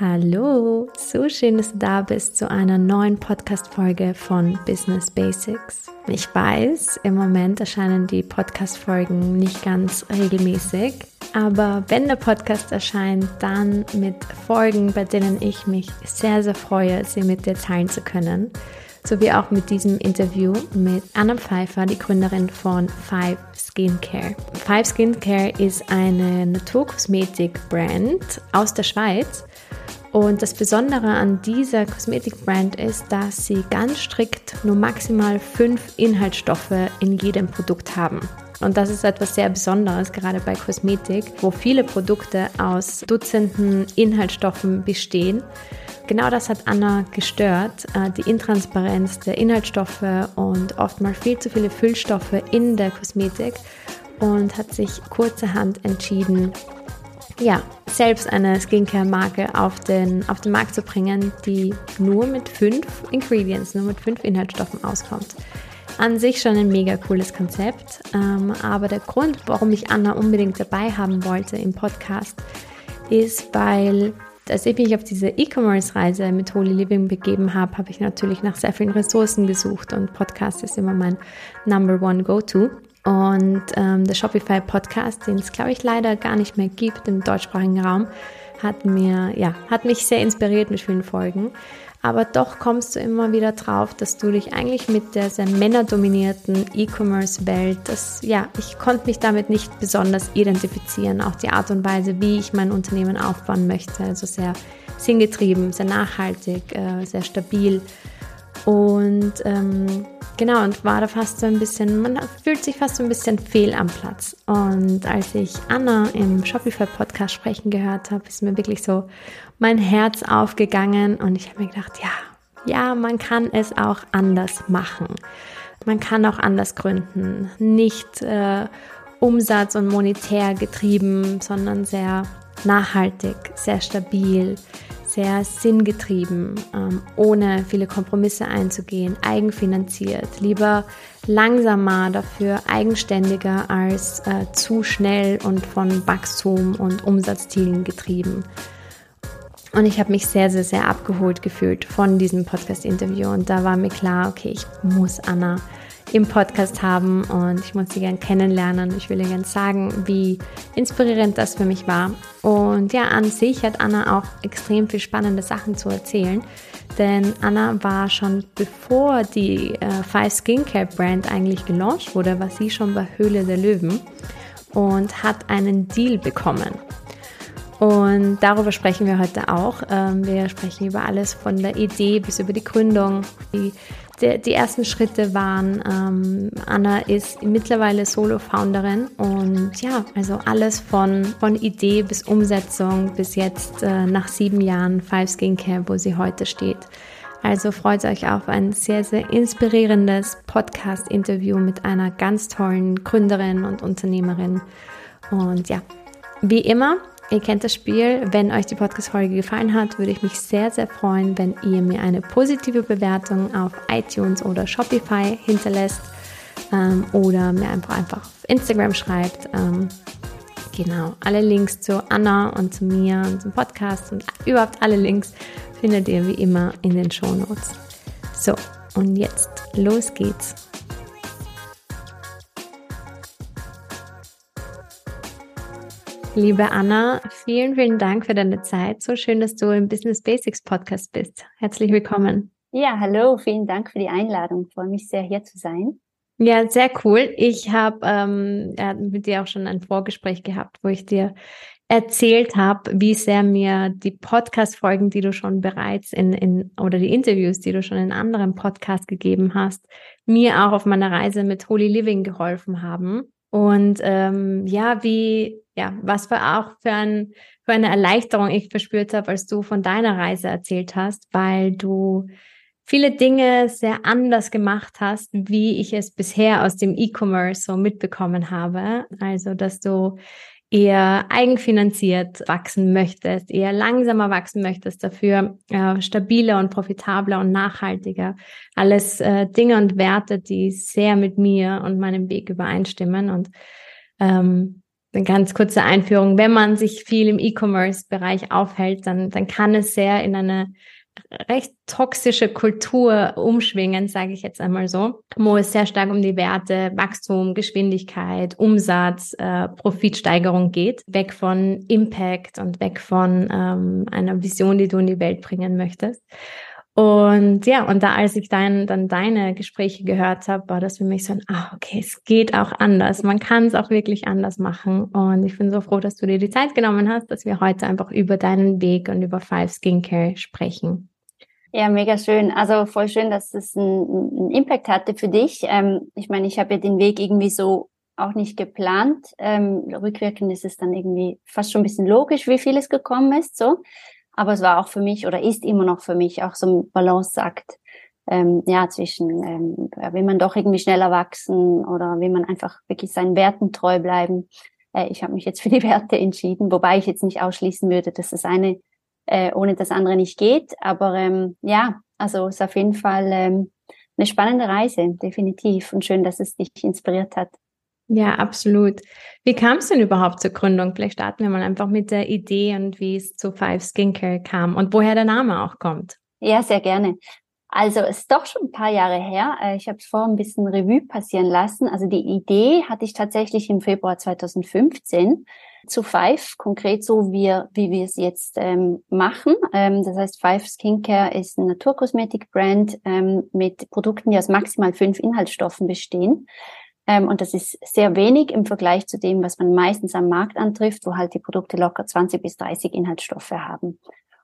Hallo, so schön, dass du da bist zu einer neuen Podcast-Folge von Business Basics. Ich weiß, im Moment erscheinen die Podcast-Folgen nicht ganz regelmäßig, aber wenn der Podcast erscheint, dann mit Folgen, bei denen ich mich sehr, sehr freue, sie mit dir teilen zu können. Sowie auch mit diesem Interview mit Anna Pfeiffer, die Gründerin von Five Skincare. Five Skincare ist eine Naturkosmetik-Brand aus der Schweiz und das Besondere an dieser Kosmetikbrand ist, dass sie ganz strikt nur maximal fünf Inhaltsstoffe in jedem Produkt haben. Und das ist etwas sehr Besonderes, gerade bei Kosmetik, wo viele Produkte aus Dutzenden Inhaltsstoffen bestehen. Genau das hat Anna gestört, äh, die Intransparenz der Inhaltsstoffe und oftmals viel zu viele Füllstoffe in der Kosmetik und hat sich kurzerhand entschieden, ja, selbst eine Skincare-Marke auf den, auf den Markt zu bringen, die nur mit fünf Ingredients, nur mit fünf Inhaltsstoffen auskommt. An sich schon ein mega cooles Konzept, ähm, aber der Grund, warum ich Anna unbedingt dabei haben wollte im Podcast, ist, weil als ich mich auf diese E-Commerce-Reise mit Holy Living begeben habe, habe ich natürlich nach sehr vielen Ressourcen gesucht und Podcast ist immer mein Number One Go-To. Und ähm, der Shopify Podcast, den es glaube ich leider gar nicht mehr gibt im deutschsprachigen Raum, hat mir ja hat mich sehr inspiriert mit vielen Folgen. Aber doch kommst du immer wieder drauf, dass du dich eigentlich mit der sehr männerdominierten E-Commerce-Welt, das ja, ich konnte mich damit nicht besonders identifizieren. Auch die Art und Weise, wie ich mein Unternehmen aufbauen möchte, also sehr sinngetrieben, sehr nachhaltig, äh, sehr stabil. Und ähm, Genau, und war da fast so ein bisschen, man fühlt sich fast so ein bisschen fehl am Platz. Und als ich Anna im Shopify-Podcast sprechen gehört habe, ist mir wirklich so mein Herz aufgegangen und ich habe mir gedacht, ja, ja, man kann es auch anders machen. Man kann auch anders gründen. Nicht äh, Umsatz und monetär getrieben, sondern sehr nachhaltig, sehr stabil, sehr sinngetrieben, ähm, ohne viele Kompromisse einzugehen, eigenfinanziert, lieber langsamer, dafür eigenständiger als äh, zu schnell und von Wachstum und Umsatzzielen getrieben. Und ich habe mich sehr, sehr, sehr abgeholt gefühlt von diesem Podcast-Interview. Und da war mir klar, okay, ich muss Anna im Podcast haben und ich muss sie gern kennenlernen. Ich will ihr gern sagen, wie inspirierend das für mich war. Und ja, an sich hat Anna auch extrem viel spannende Sachen zu erzählen, denn Anna war schon bevor die äh, Five Skincare Brand eigentlich gelauncht wurde, war sie schon bei Höhle der Löwen und hat einen Deal bekommen. Und darüber sprechen wir heute auch. Ähm, wir sprechen über alles von der Idee bis über die Gründung, die die, die ersten Schritte waren, ähm, Anna ist mittlerweile Solo-Founderin und ja, also alles von, von Idee bis Umsetzung bis jetzt äh, nach sieben Jahren Five Skincare, wo sie heute steht. Also freut euch auf ein sehr, sehr inspirierendes Podcast-Interview mit einer ganz tollen Gründerin und Unternehmerin. Und ja, wie immer, Ihr kennt das Spiel. Wenn euch die Podcast-Folge gefallen hat, würde ich mich sehr, sehr freuen, wenn ihr mir eine positive Bewertung auf iTunes oder Shopify hinterlässt ähm, oder mir einfach, einfach auf Instagram schreibt. Ähm, genau, alle Links zu Anna und zu mir und zum Podcast und überhaupt alle Links findet ihr wie immer in den Show Notes. So, und jetzt los geht's. Liebe Anna, vielen, vielen Dank für deine Zeit. So schön, dass du im Business Basics Podcast bist. Herzlich willkommen. Ja, hallo, vielen Dank für die Einladung. Ich freue mich sehr, hier zu sein. Ja, sehr cool. Ich habe ähm, mit dir auch schon ein Vorgespräch gehabt, wo ich dir erzählt habe, wie sehr mir die Podcast-Folgen, die du schon bereits in, in oder die Interviews, die du schon in anderen Podcasts gegeben hast, mir auch auf meiner Reise mit Holy Living geholfen haben. Und ähm, ja, wie ja, was für auch für, ein, für eine Erleichterung ich verspürt habe, als du von deiner Reise erzählt hast, weil du viele Dinge sehr anders gemacht hast, wie ich es bisher aus dem E-Commerce so mitbekommen habe. Also, dass du eher eigenfinanziert wachsen möchtest, eher langsamer wachsen möchtest, dafür äh, stabiler und profitabler und nachhaltiger. Alles äh, Dinge und Werte, die sehr mit mir und meinem Weg übereinstimmen. Und ähm, eine ganz kurze Einführung. Wenn man sich viel im E-Commerce-Bereich aufhält, dann, dann kann es sehr in eine recht toxische Kultur umschwingen, sage ich jetzt einmal so, wo es sehr stark um die Werte Wachstum, Geschwindigkeit, Umsatz, äh, Profitsteigerung geht, weg von Impact und weg von ähm, einer Vision, die du in die Welt bringen möchtest. Und ja, und da, als ich dann, dann deine Gespräche gehört habe, war das für mich so ein, ah, okay, es geht auch anders. Man kann es auch wirklich anders machen. Und ich bin so froh, dass du dir die Zeit genommen hast, dass wir heute einfach über deinen Weg und über Five Skincare sprechen. Ja, mega schön. Also voll schön, dass es einen, einen Impact hatte für dich. Ähm, ich meine, ich habe ja den Weg irgendwie so auch nicht geplant. Ähm, rückwirkend ist es dann irgendwie fast schon ein bisschen logisch, wie viel es gekommen ist, so. Aber es war auch für mich oder ist immer noch für mich auch so ein Balanceakt, ähm, ja, zwischen, ähm, will man doch irgendwie schneller wachsen oder will man einfach wirklich seinen Werten treu bleiben. Äh, ich habe mich jetzt für die Werte entschieden, wobei ich jetzt nicht ausschließen würde, dass das eine äh, ohne das andere nicht geht. Aber ähm, ja, also ist auf jeden Fall ähm, eine spannende Reise, definitiv. Und schön, dass es dich inspiriert hat. Ja, absolut. Wie kam es denn überhaupt zur Gründung? Vielleicht starten wir mal einfach mit der Idee und wie es zu Five Skincare kam und woher der Name auch kommt. Ja, sehr gerne. Also es ist doch schon ein paar Jahre her. Äh, ich habe es vorher ein bisschen Revue passieren lassen. Also die Idee hatte ich tatsächlich im Februar 2015 zu Five, konkret so wie, wie wir es jetzt ähm, machen. Ähm, das heißt, Five Skincare ist ein Naturkosmetik-Brand ähm, mit Produkten, die aus maximal fünf Inhaltsstoffen bestehen. Ähm, und das ist sehr wenig im Vergleich zu dem, was man meistens am Markt antrifft, wo halt die Produkte locker 20 bis 30 Inhaltsstoffe haben.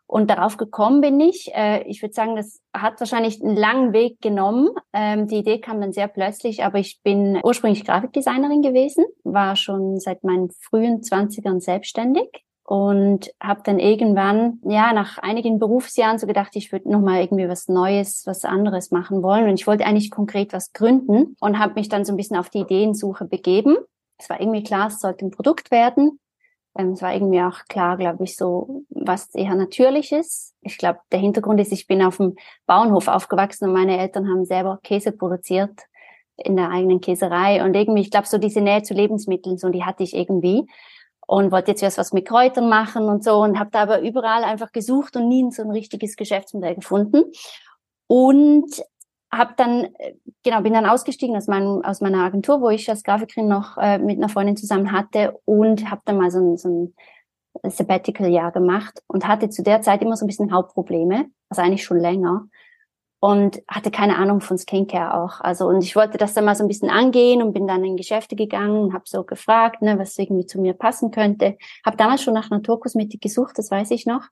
Und darauf gekommen bin ich. Äh, ich würde sagen, das hat wahrscheinlich einen langen Weg genommen. Ähm, die Idee kam dann sehr plötzlich, aber ich bin ursprünglich Grafikdesignerin gewesen, war schon seit meinen frühen Zwanzigern selbstständig und habe dann irgendwann, ja, nach einigen Berufsjahren so gedacht, ich würde nochmal irgendwie was Neues, was anderes machen wollen. Und ich wollte eigentlich konkret was gründen und habe mich dann so ein bisschen auf die Ideensuche begeben. Es war irgendwie klar, es sollte ein Produkt werden. Ähm, es war irgendwie auch klar, glaube ich, so was eher natürlich ist. Ich glaube, der Hintergrund ist, ich bin auf dem Bauernhof aufgewachsen und meine Eltern haben selber Käse produziert in der eigenen Käserei und irgendwie, ich glaube, so diese Nähe zu Lebensmitteln, so die hatte ich irgendwie und wollte jetzt erst was mit Kräutern machen und so und habe da aber überall einfach gesucht und nie so ein richtiges Geschäftsmodell gefunden. Und habe dann genau bin dann ausgestiegen aus meinem aus meiner Agentur, wo ich als Grafikerin noch äh, mit einer Freundin zusammen hatte und habe dann mal so ein, so ein Sabbatical-Jahr gemacht und hatte zu der Zeit immer so ein bisschen Hauptprobleme, also eigentlich schon länger und hatte keine Ahnung von Skincare auch. Also und ich wollte das dann mal so ein bisschen angehen und bin dann in Geschäfte gegangen und habe so gefragt, ne, was irgendwie zu mir passen könnte. Habe damals schon nach Naturkosmetik gesucht, das weiß ich noch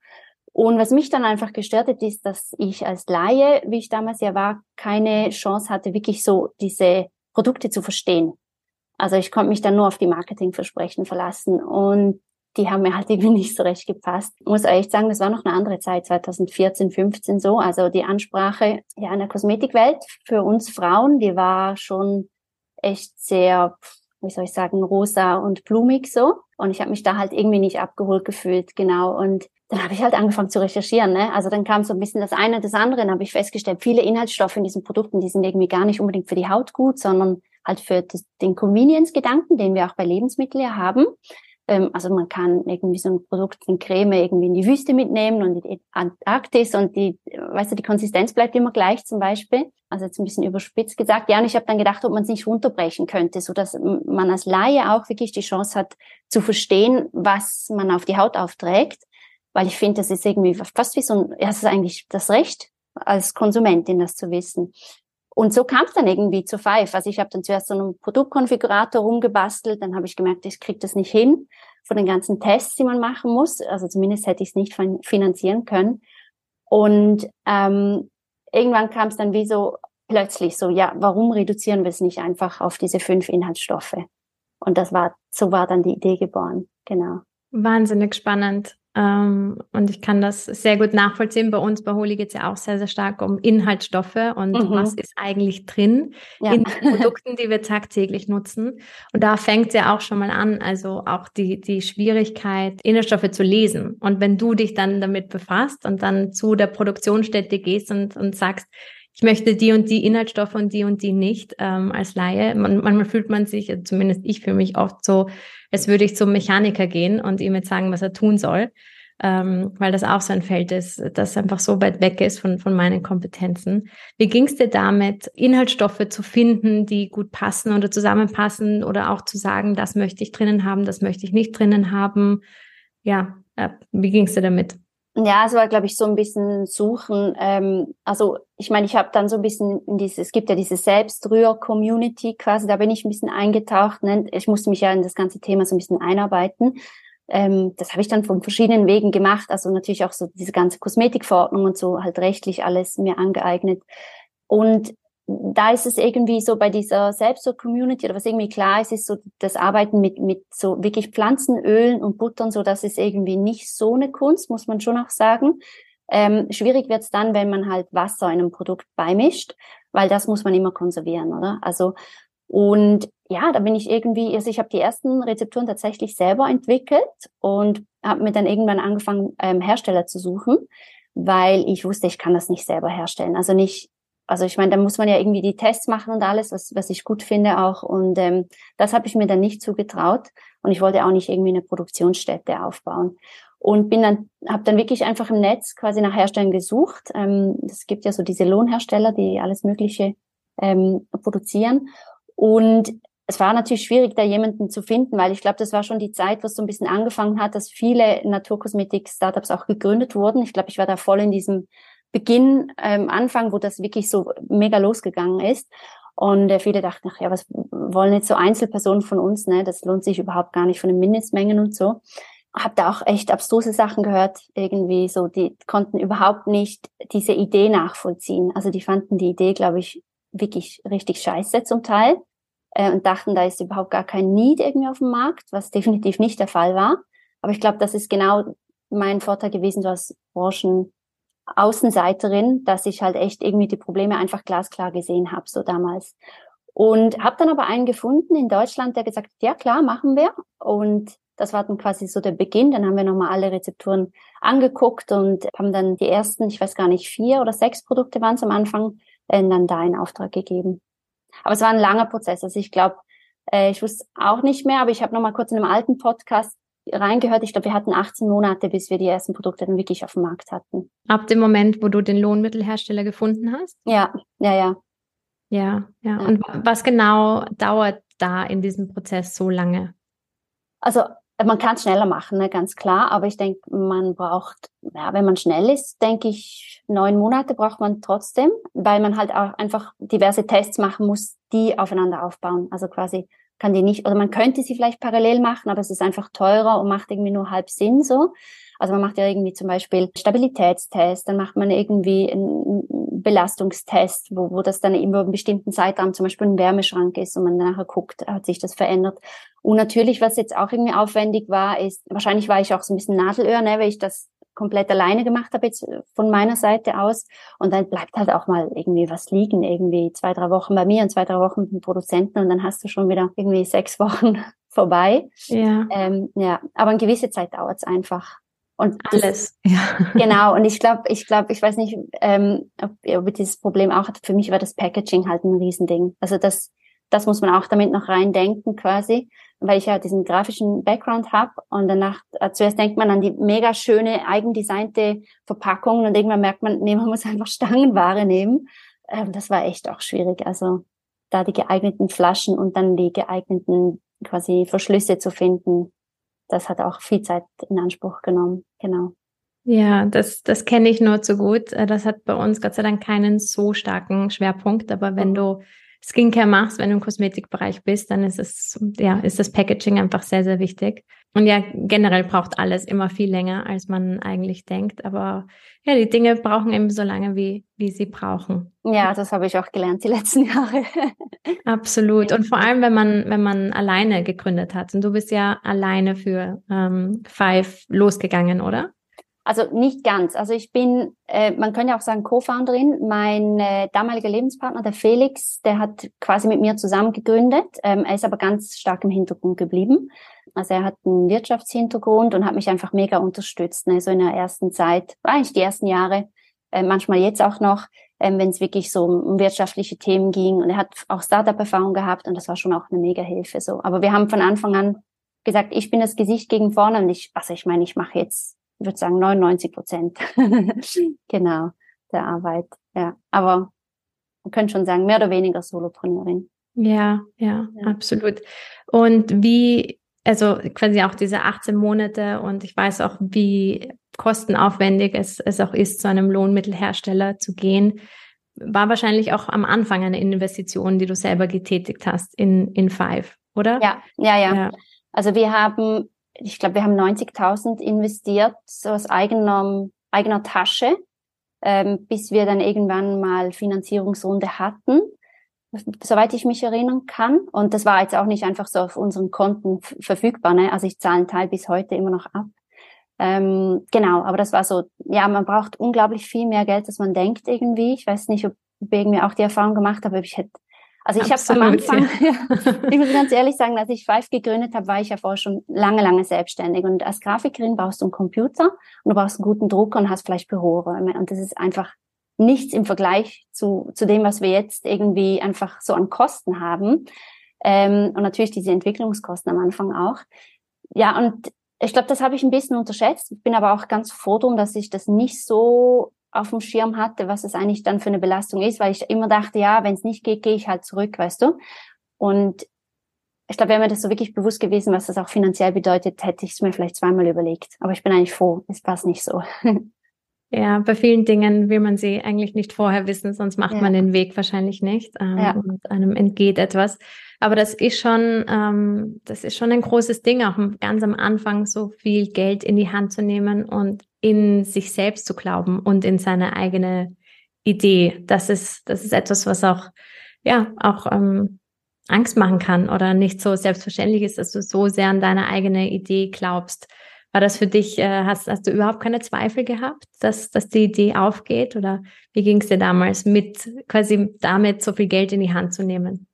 und was mich dann einfach gestört hat, ist, dass ich als Laie, wie ich damals ja war, keine Chance hatte, wirklich so diese Produkte zu verstehen. Also ich konnte mich dann nur auf die Marketingversprechen verlassen und die haben mir halt irgendwie nicht so recht gepasst. Ich muss echt sagen, das war noch eine andere Zeit, 2014, 15 so. Also die Ansprache ja in der Kosmetikwelt für uns Frauen, die war schon echt sehr, wie soll ich sagen, rosa und blumig so. Und ich habe mich da halt irgendwie nicht abgeholt gefühlt, genau. Und dann habe ich halt angefangen zu recherchieren. Ne? Also dann kam so ein bisschen das eine das andere. Dann habe ich festgestellt, viele Inhaltsstoffe in diesen Produkten, die sind irgendwie gar nicht unbedingt für die Haut gut, sondern halt für das, den Convenience-Gedanken, den wir auch bei Lebensmitteln ja haben. Ähm, also man kann irgendwie so ein Produkt, eine Creme irgendwie in die Wüste mitnehmen und in die Antarktis und die, weißt du, die Konsistenz bleibt immer gleich zum Beispiel. Also jetzt ein bisschen überspitzt gesagt. Ja, und ich habe dann gedacht, ob man es nicht runterbrechen könnte, so dass man als Laie auch wirklich die Chance hat zu verstehen, was man auf die Haut aufträgt weil ich finde, das ist irgendwie fast wie so ein, ja, es ist eigentlich das Recht als Konsumentin, das zu wissen. Und so kam es dann irgendwie zu Five. Also ich habe dann zuerst so einen Produktkonfigurator rumgebastelt, dann habe ich gemerkt, ich kriege das nicht hin von den ganzen Tests, die man machen muss. Also zumindest hätte ich es nicht finanzieren können. Und ähm, irgendwann kam es dann wie so plötzlich so, ja, warum reduzieren wir es nicht einfach auf diese fünf Inhaltsstoffe? Und das war, so war dann die Idee geboren. Genau. Wahnsinnig spannend. Ähm, und ich kann das sehr gut nachvollziehen. Bei uns bei Holy geht es ja auch sehr, sehr stark um Inhaltsstoffe und mhm. was ist eigentlich drin ja. in den Produkten, die wir tagtäglich nutzen. Und da fängt es ja auch schon mal an, also auch die, die Schwierigkeit, Inhaltsstoffe zu lesen. Und wenn du dich dann damit befasst und dann zu der Produktionsstätte gehst und, und sagst, ich möchte die und die Inhaltsstoffe und die und die nicht ähm, als Laie. Man, manchmal fühlt man sich, also zumindest ich fühle mich oft so, als würde ich zum Mechaniker gehen und ihm jetzt sagen, was er tun soll ähm, weil das auch so ein Feld ist, das einfach so weit weg ist von, von meinen Kompetenzen. Wie ging es dir damit, Inhaltsstoffe zu finden, die gut passen oder zusammenpassen oder auch zu sagen, das möchte ich drinnen haben, das möchte ich nicht drinnen haben? Ja, äh, wie ging es dir damit? Ja, es war, glaube ich, so ein bisschen suchen. Ähm, also ich meine, ich habe dann so ein bisschen in dieses, es gibt ja diese Selbstrühr-Community quasi, da bin ich ein bisschen eingetaucht. Ne? Ich musste mich ja in das ganze Thema so ein bisschen einarbeiten. Ähm, das habe ich dann von verschiedenen Wegen gemacht. Also natürlich auch so diese ganze Kosmetikverordnung und so halt rechtlich alles mir angeeignet. Und da ist es irgendwie so bei dieser Selbstso-Community oder was irgendwie klar ist, ist so das Arbeiten mit, mit so wirklich Pflanzenölen und Buttern, so das ist irgendwie nicht so eine Kunst, muss man schon auch sagen. Ähm, schwierig wird's dann, wenn man halt Wasser in einem Produkt beimischt, weil das muss man immer konservieren, oder? Also und ja, da bin ich irgendwie, also ich habe die ersten Rezepturen tatsächlich selber entwickelt und habe mir dann irgendwann angefangen, ähm, Hersteller zu suchen, weil ich wusste, ich kann das nicht selber herstellen. Also nicht, also ich meine, da muss man ja irgendwie die Tests machen und alles, was, was ich gut finde auch. Und ähm, das habe ich mir dann nicht zugetraut. Und ich wollte auch nicht irgendwie eine Produktionsstätte aufbauen. Und bin dann, habe dann wirklich einfach im Netz quasi nach Herstellern gesucht. Ähm, es gibt ja so diese Lohnhersteller, die alles Mögliche ähm, produzieren. Und es war natürlich schwierig, da jemanden zu finden, weil ich glaube, das war schon die Zeit, was so ein bisschen angefangen hat, dass viele Naturkosmetik-Startups auch gegründet wurden. Ich glaube, ich war da voll in diesem Beginn, ähm, Anfang, wo das wirklich so mega losgegangen ist. Und äh, viele dachten, ach ja, was wollen jetzt so Einzelpersonen von uns, ne? Das lohnt sich überhaupt gar nicht von den Mindestmengen und so. Hab da auch echt abstruse Sachen gehört, irgendwie so, die konnten überhaupt nicht diese Idee nachvollziehen. Also die fanden die Idee, glaube ich, wirklich richtig scheiße zum Teil äh, und dachten, da ist überhaupt gar kein Need irgendwie auf dem Markt, was definitiv nicht der Fall war. Aber ich glaube, das ist genau mein Vorteil gewesen, so als Branchenaußenseiterin, dass ich halt echt irgendwie die Probleme einfach glasklar gesehen habe, so damals. Und habe dann aber einen gefunden in Deutschland, der gesagt hat, ja klar, machen wir. Und das war dann quasi so der Beginn. Dann haben wir nochmal alle Rezepturen angeguckt und haben dann die ersten, ich weiß gar nicht, vier oder sechs Produkte waren es am Anfang, äh, dann da in Auftrag gegeben. Aber es war ein langer Prozess. Also ich glaube, äh, ich wusste auch nicht mehr, aber ich habe noch mal kurz in einem alten Podcast reingehört. Ich glaube, wir hatten 18 Monate, bis wir die ersten Produkte dann wirklich auf dem Markt hatten. Ab dem Moment, wo du den Lohnmittelhersteller gefunden hast? Ja, ja, ja. Ja, ja. Und was genau dauert da in diesem Prozess so lange? Also man kann es schneller machen, ne, ganz klar. Aber ich denke, man braucht, ja, wenn man schnell ist, denke ich, neun Monate braucht man trotzdem, weil man halt auch einfach diverse Tests machen muss, die aufeinander aufbauen. Also quasi kann die nicht, oder man könnte sie vielleicht parallel machen, aber es ist einfach teurer und macht irgendwie nur halb Sinn so. Also man macht ja irgendwie zum Beispiel Stabilitätstest, dann macht man irgendwie einen Belastungstest, wo, wo das dann über einen bestimmten Zeitraum zum Beispiel ein Wärmeschrank ist und man nachher guckt, hat sich das verändert. Und natürlich, was jetzt auch irgendwie aufwendig war, ist, wahrscheinlich war ich auch so ein bisschen Nadelöhr, ne, weil ich das komplett alleine gemacht habe jetzt von meiner Seite aus. Und dann bleibt halt auch mal irgendwie was liegen, irgendwie zwei, drei Wochen bei mir und zwei, drei Wochen mit dem Produzenten und dann hast du schon wieder irgendwie sechs Wochen vorbei. Ja. Ähm, ja, aber eine gewisse Zeit dauert es einfach. Und alles, das, ja. Genau. Und ich glaube, ich glaube, ich weiß nicht, ähm, ob, ob ich dieses Problem auch hat. Für mich war das Packaging halt ein Riesending. Also das, das muss man auch damit noch reindenken quasi, weil ich ja diesen grafischen Background habe und danach äh, zuerst denkt man an die mega schöne eigendesignte Verpackung und irgendwann merkt man, nee, man muss einfach Stangenware nehmen. Ähm, das war echt auch schwierig. Also da die geeigneten Flaschen und dann die geeigneten quasi Verschlüsse zu finden, das hat auch viel Zeit in Anspruch genommen. Genau. Ja, das, das kenne ich nur zu gut. Äh, das hat bei uns Gott sei Dank keinen so starken Schwerpunkt. Aber wenn du Skincare machst, wenn du im Kosmetikbereich bist, dann ist es, ja, ist das Packaging einfach sehr, sehr wichtig. Und ja, generell braucht alles immer viel länger, als man eigentlich denkt. Aber ja, die Dinge brauchen eben so lange, wie, wie sie brauchen. Ja, das habe ich auch gelernt die letzten Jahre. Absolut. Und vor allem, wenn man, wenn man alleine gegründet hat. Und du bist ja alleine für ähm, Five losgegangen, oder? Also nicht ganz. Also ich bin, äh, man könnte auch sagen, Co-Founderin. Mein äh, damaliger Lebenspartner, der Felix, der hat quasi mit mir zusammen gegründet. Ähm, er ist aber ganz stark im Hintergrund geblieben. Also er hat einen Wirtschaftshintergrund und hat mich einfach mega unterstützt. Ne? So in der ersten Zeit, eigentlich die ersten Jahre, äh, manchmal jetzt auch noch, ähm, wenn es wirklich so um wirtschaftliche Themen ging. Und er hat auch Startup-Erfahrung gehabt und das war schon auch eine mega Hilfe. So. Aber wir haben von Anfang an gesagt, ich bin das Gesicht gegen vorne und ich, also ich meine, ich mache jetzt, ich würde sagen, 99 Prozent genau der Arbeit. Ja, aber man könnte schon sagen, mehr oder weniger Solopreneurin. Ja, ja, ja, absolut. Und wie, also quasi auch diese 18 Monate und ich weiß auch, wie kostenaufwendig es, es auch ist, zu einem Lohnmittelhersteller zu gehen, war wahrscheinlich auch am Anfang eine Investition, die du selber getätigt hast in, in Five, oder? Ja, ja, ja. ja. Also wir haben, ich glaube, wir haben 90.000 investiert, so aus eigener, eigener Tasche, ähm, bis wir dann irgendwann mal Finanzierungsrunde hatten soweit ich mich erinnern kann. Und das war jetzt auch nicht einfach so auf unseren Konten verfügbar. Ne? Also ich zahle einen Teil bis heute immer noch ab. Ähm, genau, aber das war so, ja, man braucht unglaublich viel mehr Geld, als man denkt irgendwie. Ich weiß nicht, ob ich irgendwie auch die Erfahrung gemacht habe, ich hätte, also ich habe am Anfang, ich muss ganz ehrlich sagen, als ich Five gegründet habe, war ich ja vorher schon lange, lange selbstständig. Und als Grafikerin brauchst du einen Computer und du brauchst einen guten Drucker und hast vielleicht Büroräume. Und das ist einfach nichts im Vergleich zu, zu dem, was wir jetzt irgendwie einfach so an Kosten haben. Ähm, und natürlich diese Entwicklungskosten am Anfang auch. Ja, und ich glaube, das habe ich ein bisschen unterschätzt. Ich bin aber auch ganz froh drum, dass ich das nicht so auf dem Schirm hatte, was es eigentlich dann für eine Belastung ist, weil ich immer dachte, ja, wenn es nicht geht, gehe ich halt zurück, weißt du. Und ich glaube, wäre mir das so wirklich bewusst gewesen, was das auch finanziell bedeutet, hätte ich es mir vielleicht zweimal überlegt. Aber ich bin eigentlich froh, es passt nicht so. Ja, bei vielen Dingen will man sie eigentlich nicht vorher wissen, sonst macht ja. man den Weg wahrscheinlich nicht ähm, ja. und einem entgeht etwas. Aber das ist schon, ähm, das ist schon ein großes Ding, auch ganz am Anfang so viel Geld in die Hand zu nehmen und in sich selbst zu glauben und in seine eigene Idee. Das ist, das ist etwas, was auch, ja, auch ähm, Angst machen kann oder nicht so selbstverständlich ist, dass du so sehr an deine eigene Idee glaubst. War das für dich, äh, hast, hast du überhaupt keine Zweifel gehabt, dass, dass die Idee aufgeht? Oder wie ging es dir damals mit, quasi damit so viel Geld in die Hand zu nehmen?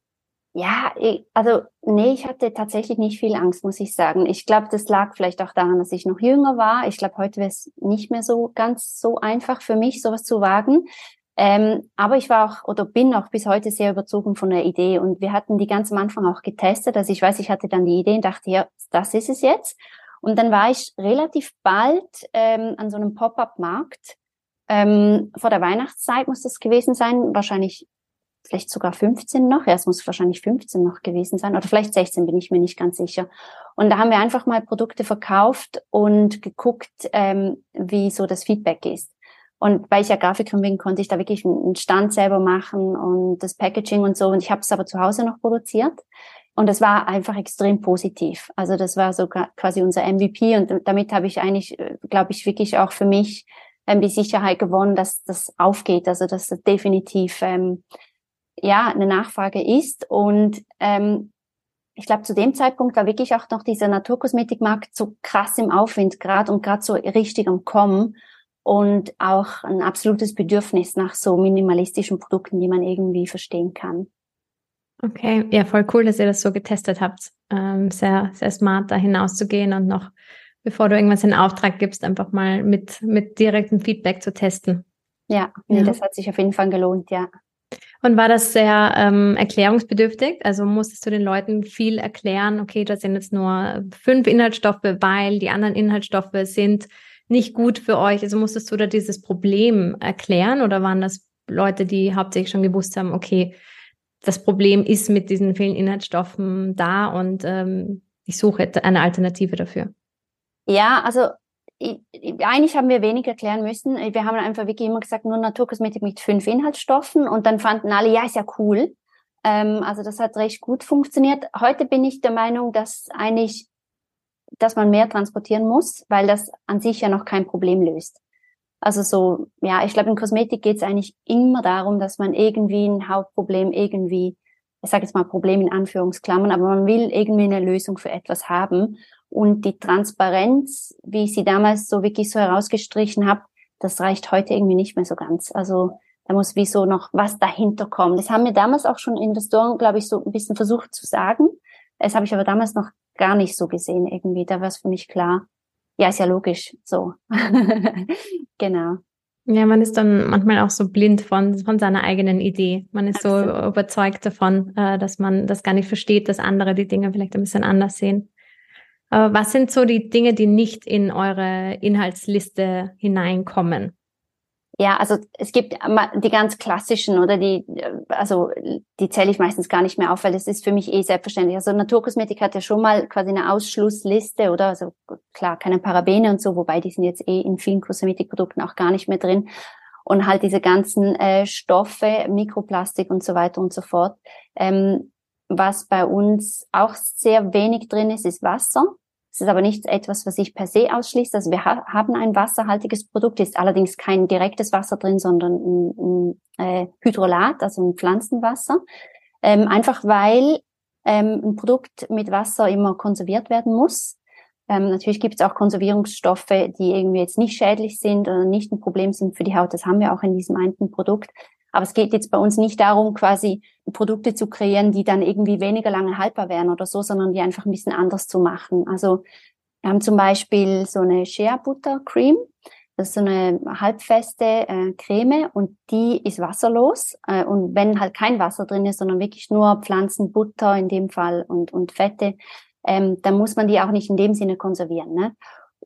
Ja, ich, also nee, ich hatte tatsächlich nicht viel Angst, muss ich sagen. Ich glaube, das lag vielleicht auch daran, dass ich noch jünger war. Ich glaube, heute wäre es nicht mehr so ganz so einfach für mich, sowas zu wagen. Ähm, aber ich war auch oder bin auch bis heute sehr überzogen von der Idee. Und wir hatten die ganz am Anfang auch getestet. Also ich weiß, ich hatte dann die Idee und dachte, ja, das ist es jetzt. Und dann war ich relativ bald ähm, an so einem Pop-up-Markt. Ähm, vor der Weihnachtszeit muss das gewesen sein, wahrscheinlich vielleicht sogar 15 noch. Ja, es muss wahrscheinlich 15 noch gewesen sein oder vielleicht 16, bin ich mir nicht ganz sicher. Und da haben wir einfach mal Produkte verkauft und geguckt, ähm, wie so das Feedback ist. Und weil ich ja Grafikerin bin, konnte ich da wirklich einen Stand selber machen und das Packaging und so. Und ich habe es aber zu Hause noch produziert. Und das war einfach extrem positiv. Also das war so quasi unser MVP und damit habe ich eigentlich, äh, glaube ich, wirklich auch für mich ähm, die Sicherheit gewonnen, dass das aufgeht, also dass das definitiv ähm, ja eine Nachfrage ist. Und ähm, ich glaube, zu dem Zeitpunkt war wirklich auch noch dieser Naturkosmetikmarkt so krass im Aufwind gerade und gerade so richtig am Kommen und auch ein absolutes Bedürfnis nach so minimalistischen Produkten, die man irgendwie verstehen kann. Okay, ja, voll cool, dass ihr das so getestet habt. Ähm, sehr, sehr smart, da hinauszugehen und noch, bevor du irgendwas in Auftrag gibst, einfach mal mit, mit direktem Feedback zu testen. Ja, nee, ja. das hat sich auf jeden Fall gelohnt, ja. Und war das sehr ähm, erklärungsbedürftig? Also musstest du den Leuten viel erklären, okay, das sind jetzt nur fünf Inhaltsstoffe, weil die anderen Inhaltsstoffe sind nicht gut für euch. Also musstest du da dieses Problem erklären oder waren das Leute, die hauptsächlich schon gewusst haben, okay, das Problem ist mit diesen vielen Inhaltsstoffen da und ähm, ich suche eine Alternative dafür. Ja, also eigentlich haben wir wenig erklären müssen. Wir haben einfach wirklich immer gesagt, nur Naturkosmetik mit fünf Inhaltsstoffen und dann fanden alle, ja, ist ja cool. Ähm, also das hat recht gut funktioniert. Heute bin ich der Meinung, dass eigentlich, dass man mehr transportieren muss, weil das an sich ja noch kein Problem löst. Also so, ja, ich glaube, in Kosmetik geht es eigentlich immer darum, dass man irgendwie ein Hauptproblem irgendwie, ich sage jetzt mal Problem in Anführungsklammern, aber man will irgendwie eine Lösung für etwas haben. Und die Transparenz, wie ich sie damals so wirklich so herausgestrichen habe, das reicht heute irgendwie nicht mehr so ganz. Also da muss wie so noch was dahinter kommen. Das haben mir damals auch schon Investoren, glaube ich, so ein bisschen versucht zu sagen. Das habe ich aber damals noch gar nicht so gesehen irgendwie. Da war es für mich klar, ja, ist ja logisch, so. genau. Ja, man ist dann manchmal auch so blind von, von seiner eigenen Idee. Man ist Absolut. so überzeugt davon, äh, dass man das gar nicht versteht, dass andere die Dinge vielleicht ein bisschen anders sehen. Was sind so die Dinge, die nicht in eure Inhaltsliste hineinkommen? Ja, also es gibt die ganz klassischen oder die, also die zähle ich meistens gar nicht mehr auf, weil das ist für mich eh selbstverständlich. Also Naturkosmetik hat ja schon mal quasi eine Ausschlussliste oder also klar keine Parabene und so, wobei die sind jetzt eh in vielen Kosmetikprodukten auch gar nicht mehr drin. Und halt diese ganzen äh, Stoffe, Mikroplastik und so weiter und so fort. Ähm, was bei uns auch sehr wenig drin ist, ist Wasser. Es ist aber nicht etwas, was sich per se ausschließt. Also wir ha haben ein wasserhaltiges Produkt, ist allerdings kein direktes Wasser drin, sondern ein, ein äh, Hydrolat, also ein Pflanzenwasser. Ähm, einfach weil ähm, ein Produkt mit Wasser immer konserviert werden muss. Ähm, natürlich gibt es auch Konservierungsstoffe, die irgendwie jetzt nicht schädlich sind oder nicht ein Problem sind für die Haut. Das haben wir auch in diesem einen Produkt. Aber es geht jetzt bei uns nicht darum, quasi Produkte zu kreieren, die dann irgendwie weniger lange haltbar wären oder so, sondern die einfach ein bisschen anders zu machen. Also wir haben zum Beispiel so eine Shea Butter Cream. Das ist so eine halbfeste äh, Creme und die ist wasserlos. Äh, und wenn halt kein Wasser drin ist, sondern wirklich nur Pflanzenbutter in dem Fall und, und Fette, ähm, dann muss man die auch nicht in dem Sinne konservieren. Ne?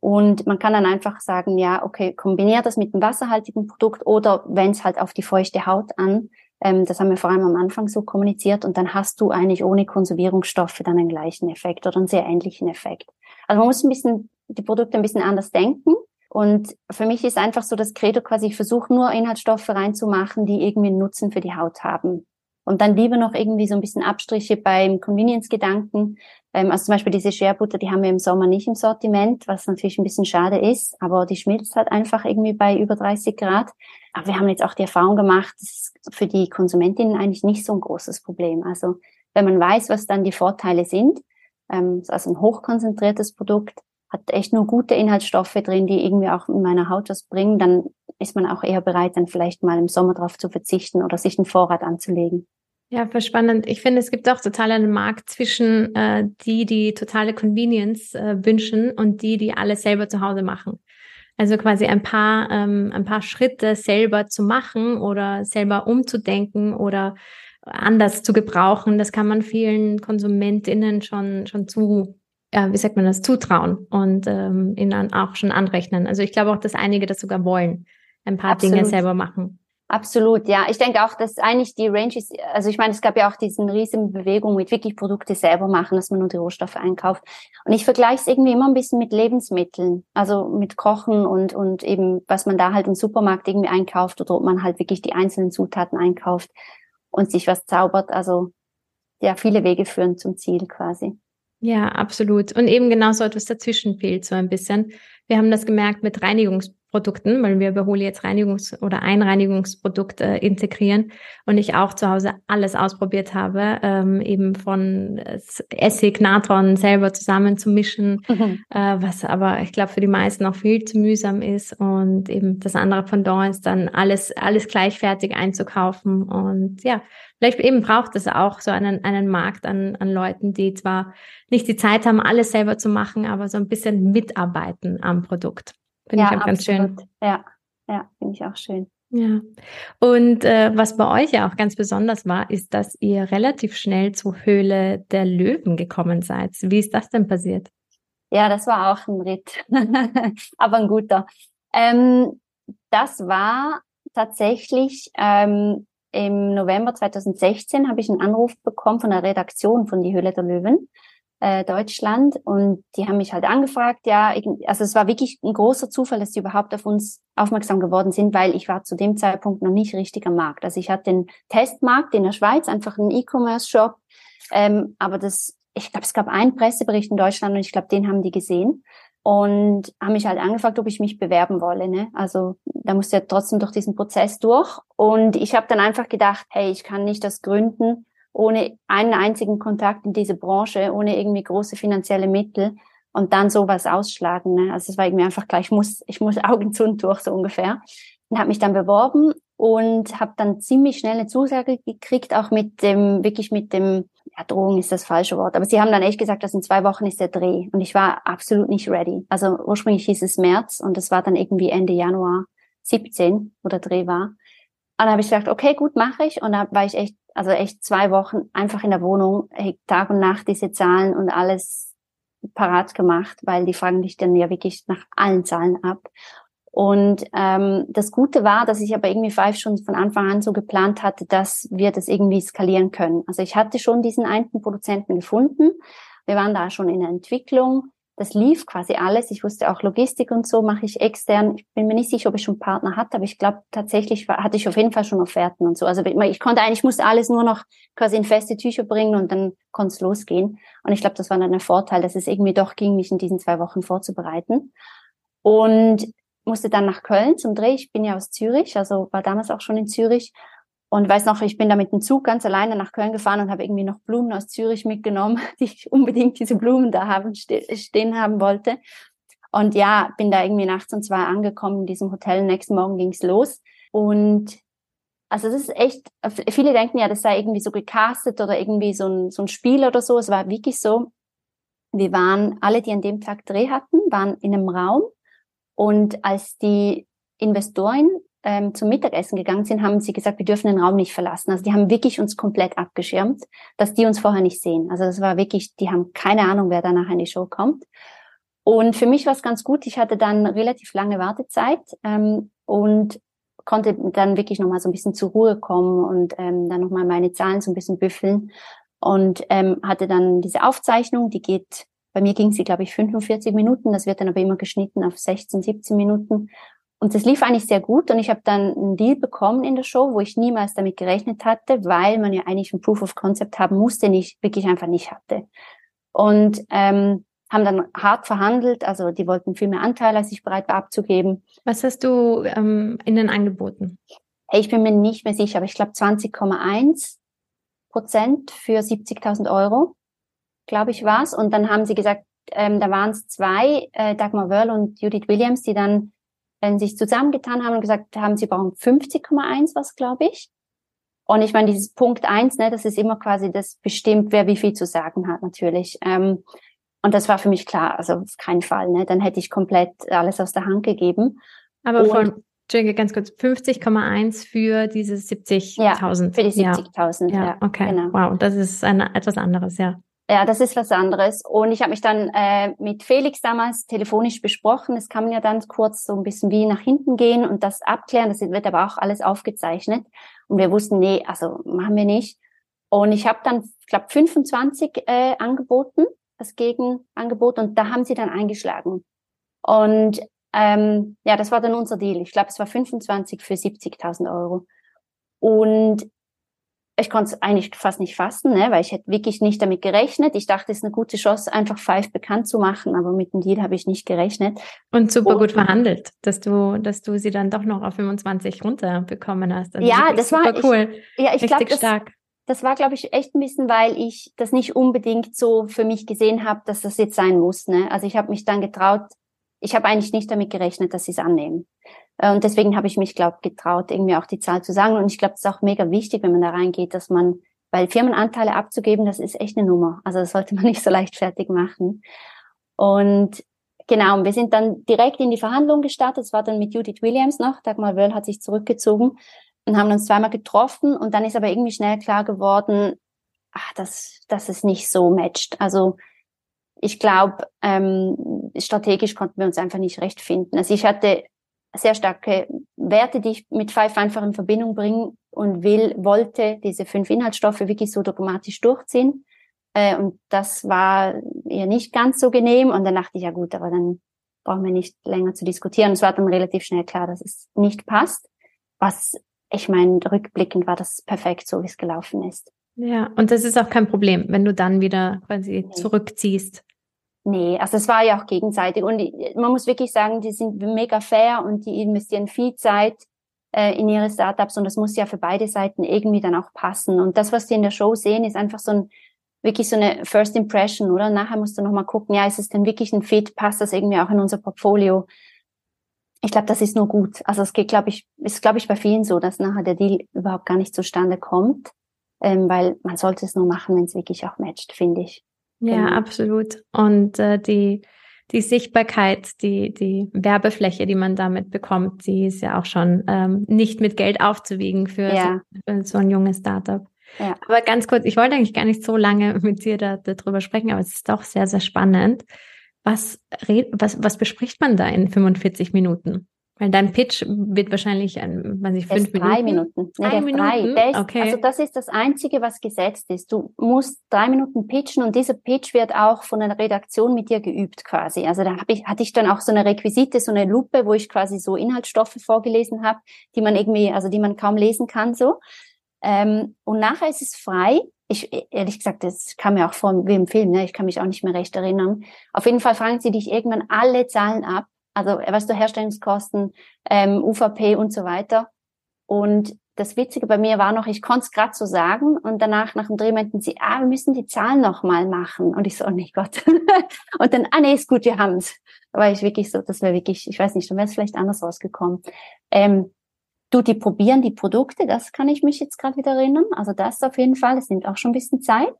Und man kann dann einfach sagen, ja, okay, kombiniere das mit einem wasserhaltigen Produkt oder wenn es halt auf die feuchte Haut an. Ähm, das haben wir vor allem am Anfang so kommuniziert und dann hast du eigentlich ohne Konservierungsstoffe dann einen gleichen Effekt oder einen sehr ähnlichen Effekt. Also man muss ein bisschen die Produkte ein bisschen anders denken. Und für mich ist einfach so das Credo quasi, ich versuche nur Inhaltsstoffe reinzumachen, die irgendwie einen Nutzen für die Haut haben. Und dann lieber noch irgendwie so ein bisschen Abstriche beim Convenience-Gedanken. Ähm, also zum Beispiel diese Share-Butter, die haben wir im Sommer nicht im Sortiment, was natürlich ein bisschen schade ist, aber die schmilzt halt einfach irgendwie bei über 30 Grad. Aber wir haben jetzt auch die Erfahrung gemacht, das ist für die Konsumentinnen eigentlich nicht so ein großes Problem. Also wenn man weiß, was dann die Vorteile sind, ähm, also ein hochkonzentriertes Produkt, hat echt nur gute Inhaltsstoffe drin, die irgendwie auch in meiner Haut was bringen, dann ist man auch eher bereit, dann vielleicht mal im Sommer darauf zu verzichten oder sich einen Vorrat anzulegen. Ja, voll spannend. Ich finde, es gibt auch total einen Markt zwischen äh, die, die totale Convenience äh, wünschen und die, die alles selber zu Hause machen. Also quasi ein paar, ähm, ein paar Schritte selber zu machen oder selber umzudenken oder anders zu gebrauchen. Das kann man vielen KonsumentInnen schon, schon zu, äh, wie sagt man das, zutrauen und ähm, ihnen auch schon anrechnen. Also ich glaube auch, dass einige das sogar wollen, ein paar Absolut. Dinge selber machen. Absolut, ja. Ich denke auch, dass eigentlich die Range ist, also ich meine, es gab ja auch diesen riesen Bewegung mit wirklich Produkte selber machen, dass man nur die Rohstoffe einkauft. Und ich vergleiche es irgendwie immer ein bisschen mit Lebensmitteln, also mit Kochen und, und eben, was man da halt im Supermarkt irgendwie einkauft oder ob man halt wirklich die einzelnen Zutaten einkauft und sich was zaubert. Also ja, viele Wege führen zum Ziel quasi. Ja, absolut. Und eben genau so etwas dazwischen fehlt so ein bisschen. Wir haben das gemerkt mit Reinigungs Produkten, weil wir bei Holi jetzt Reinigungs- oder Einreinigungsprodukt äh, integrieren und ich auch zu Hause alles ausprobiert habe, ähm, eben von Essig, Natron selber zusammen zu mischen, mhm. äh, was aber ich glaube für die meisten auch viel zu mühsam ist und eben das andere von Pendant ist dann alles, alles gleichfertig einzukaufen und ja, vielleicht eben braucht es auch so einen, einen Markt an, an Leuten, die zwar nicht die Zeit haben, alles selber zu machen, aber so ein bisschen mitarbeiten am Produkt. Finde ja, ich auch ganz schön. Ja, ja, finde ich auch schön. Ja. Und äh, was bei euch ja auch ganz besonders war, ist, dass ihr relativ schnell zur Höhle der Löwen gekommen seid. Wie ist das denn passiert? Ja, das war auch ein Ritt, aber ein guter. Ähm, das war tatsächlich ähm, im November 2016 habe ich einen Anruf bekommen von der Redaktion von Die Höhle der Löwen äh, Deutschland und die haben mich halt angefragt, ja, also es war wirklich ein großer Zufall, dass sie überhaupt auf uns aufmerksam geworden sind, weil ich war zu dem Zeitpunkt noch nicht richtig am Markt. Also ich hatte den Testmarkt in der Schweiz, einfach einen E-Commerce-Shop, ähm, aber das, ich glaube, es gab einen Pressebericht in Deutschland und ich glaube, den haben die gesehen und haben mich halt angefragt, ob ich mich bewerben wolle. Ne? Also da musste ja trotzdem durch diesen Prozess durch. Und ich habe dann einfach gedacht, hey, ich kann nicht das gründen, ohne einen einzigen Kontakt in diese Branche, ohne irgendwie große finanzielle Mittel und dann sowas ausschlagen. Ne? Also es war irgendwie einfach gleich, ich muss, ich muss Augen zu und durch so ungefähr. Und habe mich dann beworben und habe dann ziemlich schnell eine Zusage gekriegt, auch mit dem, wirklich mit dem, ja, Drohung ist das falsche Wort, aber sie haben dann echt gesagt, dass in zwei Wochen ist der Dreh und ich war absolut nicht ready. Also ursprünglich hieß es März und es war dann irgendwie Ende Januar 17 oder Dreh war. Und dann habe ich gesagt, okay, gut, mache ich. Und da war ich echt, also echt zwei Wochen einfach in der Wohnung, Tag und Nacht diese Zahlen und alles parat gemacht, weil die fragen dich dann ja wirklich nach allen Zahlen ab. Und ähm, das Gute war, dass ich aber irgendwie Five schon von Anfang an so geplant hatte, dass wir das irgendwie skalieren können. Also ich hatte schon diesen einen Produzenten gefunden. Wir waren da schon in der Entwicklung das lief quasi alles. Ich wusste auch Logistik und so mache ich extern. Ich bin mir nicht sicher, ob ich schon Partner hatte, aber ich glaube tatsächlich war, hatte ich auf jeden Fall schon Offerten und so. Also ich konnte eigentlich, ich musste alles nur noch quasi in feste Tücher bringen und dann konnte es losgehen. Und ich glaube, das war dann ein Vorteil, dass es irgendwie doch ging, mich in diesen zwei Wochen vorzubereiten. Und musste dann nach Köln zum Dreh. Ich bin ja aus Zürich, also war damals auch schon in Zürich und weiß noch, ich bin da mit dem Zug ganz alleine nach Köln gefahren und habe irgendwie noch Blumen aus Zürich mitgenommen, die ich unbedingt diese Blumen da haben, stehen haben wollte. Und ja, bin da irgendwie nachts um zwei angekommen in diesem Hotel. Nächsten Morgen ging's los. Und also das ist echt, viele denken ja, das sei irgendwie so gecastet oder irgendwie so ein, so ein Spiel oder so. Es war wirklich so, wir waren, alle, die an dem Tag Dreh hatten, waren in einem Raum. Und als die Investoren ähm, zum Mittagessen gegangen sind, haben sie gesagt, wir dürfen den Raum nicht verlassen. Also die haben wirklich uns komplett abgeschirmt, dass die uns vorher nicht sehen. Also das war wirklich, die haben keine Ahnung, wer danach in die Show kommt. Und für mich war es ganz gut. Ich hatte dann relativ lange Wartezeit ähm, und konnte dann wirklich nochmal so ein bisschen zur Ruhe kommen und ähm, dann nochmal meine Zahlen so ein bisschen büffeln und ähm, hatte dann diese Aufzeichnung, die geht, bei mir ging sie, glaube ich, 45 Minuten, das wird dann aber immer geschnitten auf 16, 17 Minuten und das lief eigentlich sehr gut und ich habe dann einen Deal bekommen in der Show, wo ich niemals damit gerechnet hatte, weil man ja eigentlich ein Proof of Concept haben musste, den ich wirklich einfach nicht hatte. Und ähm, haben dann hart verhandelt, also die wollten viel mehr Anteil, als ich bereit war abzugeben. Was hast du ähm, ihnen angeboten? Ich bin mir nicht mehr sicher, aber ich glaube 20,1 Prozent für 70.000 Euro, glaube ich war's. Und dann haben sie gesagt, ähm, da waren es zwei, äh, Dagmar Wörl und Judith Williams, die dann wenn sich zusammengetan haben und gesagt haben, sie brauchen 50,1 was, glaube ich. Und ich meine, dieses Punkt eins, ne, das ist immer quasi das bestimmt, wer wie viel zu sagen hat, natürlich. Ähm, und das war für mich klar, also auf keinen Fall, ne? Dann hätte ich komplett alles aus der Hand gegeben. Aber und, von, Entschuldige, ganz kurz, 50,1 für diese 70.000. Ja, für die 70.000, ja. ja. Okay, genau. wow, das ist eine, etwas anderes, ja. Ja, das ist was anderes. Und ich habe mich dann äh, mit Felix damals telefonisch besprochen. Es kann ja dann kurz so ein bisschen wie nach hinten gehen und das abklären. Das wird aber auch alles aufgezeichnet. Und wir wussten, nee, also machen wir nicht. Und ich habe dann, ich glaube, 25 äh, angeboten, das Gegenangebot, und da haben sie dann eingeschlagen. Und ähm, ja, das war dann unser Deal. Ich glaube, es war 25 für 70.000 Euro. Und ich konnte es eigentlich fast nicht fassen, ne, weil ich hätte wirklich nicht damit gerechnet. Ich dachte, es ist eine gute Chance, einfach Five bekannt zu machen, aber mit dem Deal habe ich nicht gerechnet. Und super und, gut verhandelt, dass du, dass du sie dann doch noch auf 25 runterbekommen hast. Also ja, das war cool. Ich, ja, ich glaube, das, das war, glaube ich, echt ein bisschen, weil ich das nicht unbedingt so für mich gesehen habe, dass das jetzt sein muss. Ne? Also ich habe mich dann getraut, ich habe eigentlich nicht damit gerechnet, dass sie es annehmen. Äh, und deswegen habe ich mich, glaube getraut, irgendwie auch die Zahl zu sagen. Und ich glaube, es ist auch mega wichtig, wenn man da reingeht, dass man, weil Firmenanteile abzugeben, das ist echt eine Nummer. Also das sollte man nicht so leichtfertig machen. Und genau, wir sind dann direkt in die Verhandlung gestartet. Es war dann mit Judith Williams noch. Dagmar Wöll hat sich zurückgezogen und haben uns zweimal getroffen. Und dann ist aber irgendwie schnell klar geworden, ach, dass, dass es nicht so matcht. Also ich glaube, ähm, strategisch konnten wir uns einfach nicht recht finden. Also ich hatte sehr starke Werte, die ich mit Five einfach in Verbindung bringen und will, wollte diese fünf Inhaltsstoffe wirklich so dogmatisch durchziehen. Äh, und das war ihr nicht ganz so genehm. Und dann dachte ich, ja gut, aber dann brauchen wir nicht länger zu diskutieren. Es war dann relativ schnell klar, dass es nicht passt. Was, ich meine, rückblickend war das perfekt, so wie es gelaufen ist. Ja, und das ist auch kein Problem, wenn du dann wieder quasi nee. zurückziehst. Nee, also es war ja auch gegenseitig. Und man muss wirklich sagen, die sind mega fair und die investieren viel Zeit äh, in ihre Startups und das muss ja für beide Seiten irgendwie dann auch passen. Und das, was die in der Show sehen, ist einfach so ein wirklich so eine First Impression, oder? Nachher musst du nochmal gucken, ja, ist es denn wirklich ein Fit? Passt das irgendwie auch in unser Portfolio? Ich glaube, das ist nur gut. Also es geht, glaube ich, ist, glaube ich, bei vielen so, dass nachher der Deal überhaupt gar nicht zustande kommt, ähm, weil man sollte es nur machen, wenn es wirklich auch matcht, finde ich. Ja, genau. absolut. Und äh, die, die Sichtbarkeit, die, die Werbefläche, die man damit bekommt, die ist ja auch schon ähm, nicht mit Geld aufzuwiegen für, ja. so, für so ein junges Startup. Ja. Aber ganz kurz, ich wollte eigentlich gar nicht so lange mit dir da, darüber sprechen, aber es ist doch sehr, sehr spannend. Was, was, was bespricht man da in 45 Minuten? Weil dein Pitch wird wahrscheinlich ein, weiß ich, fünf Minuten. Drei Minuten. Nee, drei Minuten. Drei. Ist, okay. Also das ist das Einzige, was gesetzt ist. Du musst drei Minuten pitchen und dieser Pitch wird auch von einer Redaktion mit dir geübt quasi. Also da hab ich, hatte ich dann auch so eine Requisite, so eine Lupe, wo ich quasi so Inhaltsstoffe vorgelesen habe, die man irgendwie, also die man kaum lesen kann so. Ähm, und nachher ist es frei. Ich, ehrlich gesagt, das kam mir auch vor wie im Film, ne? ich kann mich auch nicht mehr recht erinnern. Auf jeden Fall fragen sie dich irgendwann alle Zahlen ab also weißt du, Herstellungskosten, ähm, UVP und so weiter. Und das Witzige bei mir war noch, ich konnte es gerade so sagen und danach nach dem Dreh meinten sie, ah, wir müssen die Zahlen noch mal machen. Und ich so, oh nee, Gott. und dann, ah nee, ist gut, wir haben's. Da war ich wirklich so, das wäre wirklich, ich weiß nicht, dann wäre es vielleicht anders rausgekommen. Ähm, du, die probieren die Produkte, das kann ich mich jetzt gerade wieder erinnern. Also das auf jeden Fall, es nimmt auch schon ein bisschen Zeit.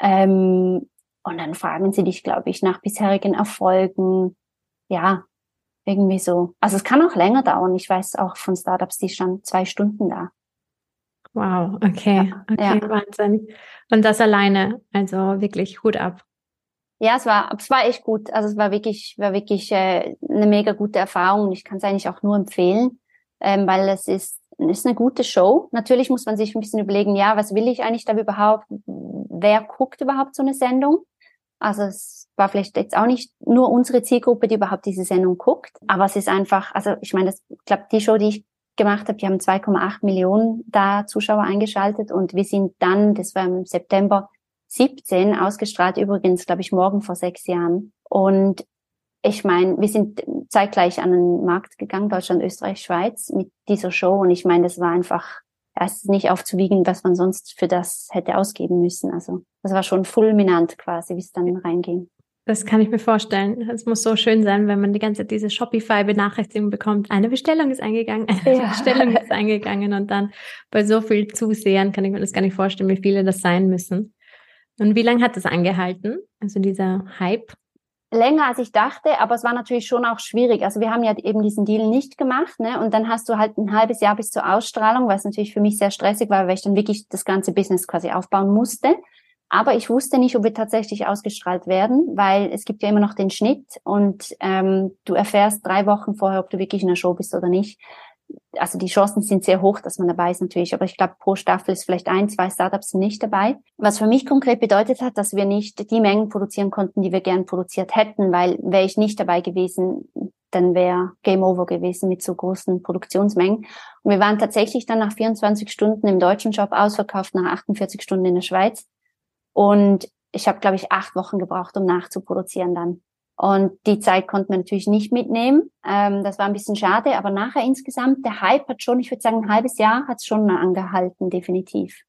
Ähm, und dann fragen sie dich, glaube ich, nach bisherigen Erfolgen. Ja, irgendwie so. Also es kann auch länger dauern. Ich weiß auch von Startups, die schon zwei Stunden da. Wow, okay, ja, okay, ja. Wahnsinn. Und das alleine, also wirklich Hut ab. Ja, es war, es war echt gut. Also es war wirklich, war wirklich äh, eine mega gute Erfahrung. Ich kann es eigentlich auch nur empfehlen, ähm, weil es ist, ist eine gute Show. Natürlich muss man sich ein bisschen überlegen, ja, was will ich eigentlich da überhaupt? Wer guckt überhaupt so eine Sendung? Also es war vielleicht jetzt auch nicht nur unsere Zielgruppe, die überhaupt diese Sendung guckt, aber es ist einfach, also ich meine, das, ich glaube, die Show, die ich gemacht habe, die haben 2,8 Millionen da Zuschauer eingeschaltet und wir sind dann, das war im September 17 ausgestrahlt, übrigens, glaube ich, morgen vor sechs Jahren. Und ich meine, wir sind zeitgleich an den Markt gegangen, Deutschland, Österreich, Schweiz, mit dieser Show. Und ich meine, das war einfach erst nicht aufzuwiegen, was man sonst für das hätte ausgeben müssen. Also das war schon fulminant quasi, wie es dann reinging. Das kann ich mir vorstellen. Es muss so schön sein, wenn man die ganze Zeit diese Shopify-Benachrichtigung bekommt. Eine Bestellung ist eingegangen, eine ja. Bestellung ist eingegangen und dann bei so viel Zusehern kann ich mir das gar nicht vorstellen, wie viele das sein müssen. Und wie lange hat das angehalten? Also dieser Hype? länger als ich dachte, aber es war natürlich schon auch schwierig. Also wir haben ja eben diesen Deal nicht gemacht, ne? Und dann hast du halt ein halbes Jahr bis zur Ausstrahlung, was natürlich für mich sehr stressig war, weil ich dann wirklich das ganze Business quasi aufbauen musste. Aber ich wusste nicht, ob wir tatsächlich ausgestrahlt werden, weil es gibt ja immer noch den Schnitt und ähm, du erfährst drei Wochen vorher, ob du wirklich in der Show bist oder nicht also die Chancen sind sehr hoch, dass man dabei ist natürlich, aber ich glaube, pro Staffel ist vielleicht ein, zwei Startups nicht dabei. Was für mich konkret bedeutet hat, dass wir nicht die Mengen produzieren konnten, die wir gern produziert hätten, weil wäre ich nicht dabei gewesen, dann wäre Game Over gewesen mit so großen Produktionsmengen. Und wir waren tatsächlich dann nach 24 Stunden im deutschen Job ausverkauft, nach 48 Stunden in der Schweiz. Und ich habe, glaube ich, acht Wochen gebraucht, um nachzuproduzieren dann. Und die Zeit konnten wir natürlich nicht mitnehmen. Ähm, das war ein bisschen schade, aber nachher insgesamt, der Hype hat schon, ich würde sagen, ein halbes Jahr hat es schon angehalten, definitiv.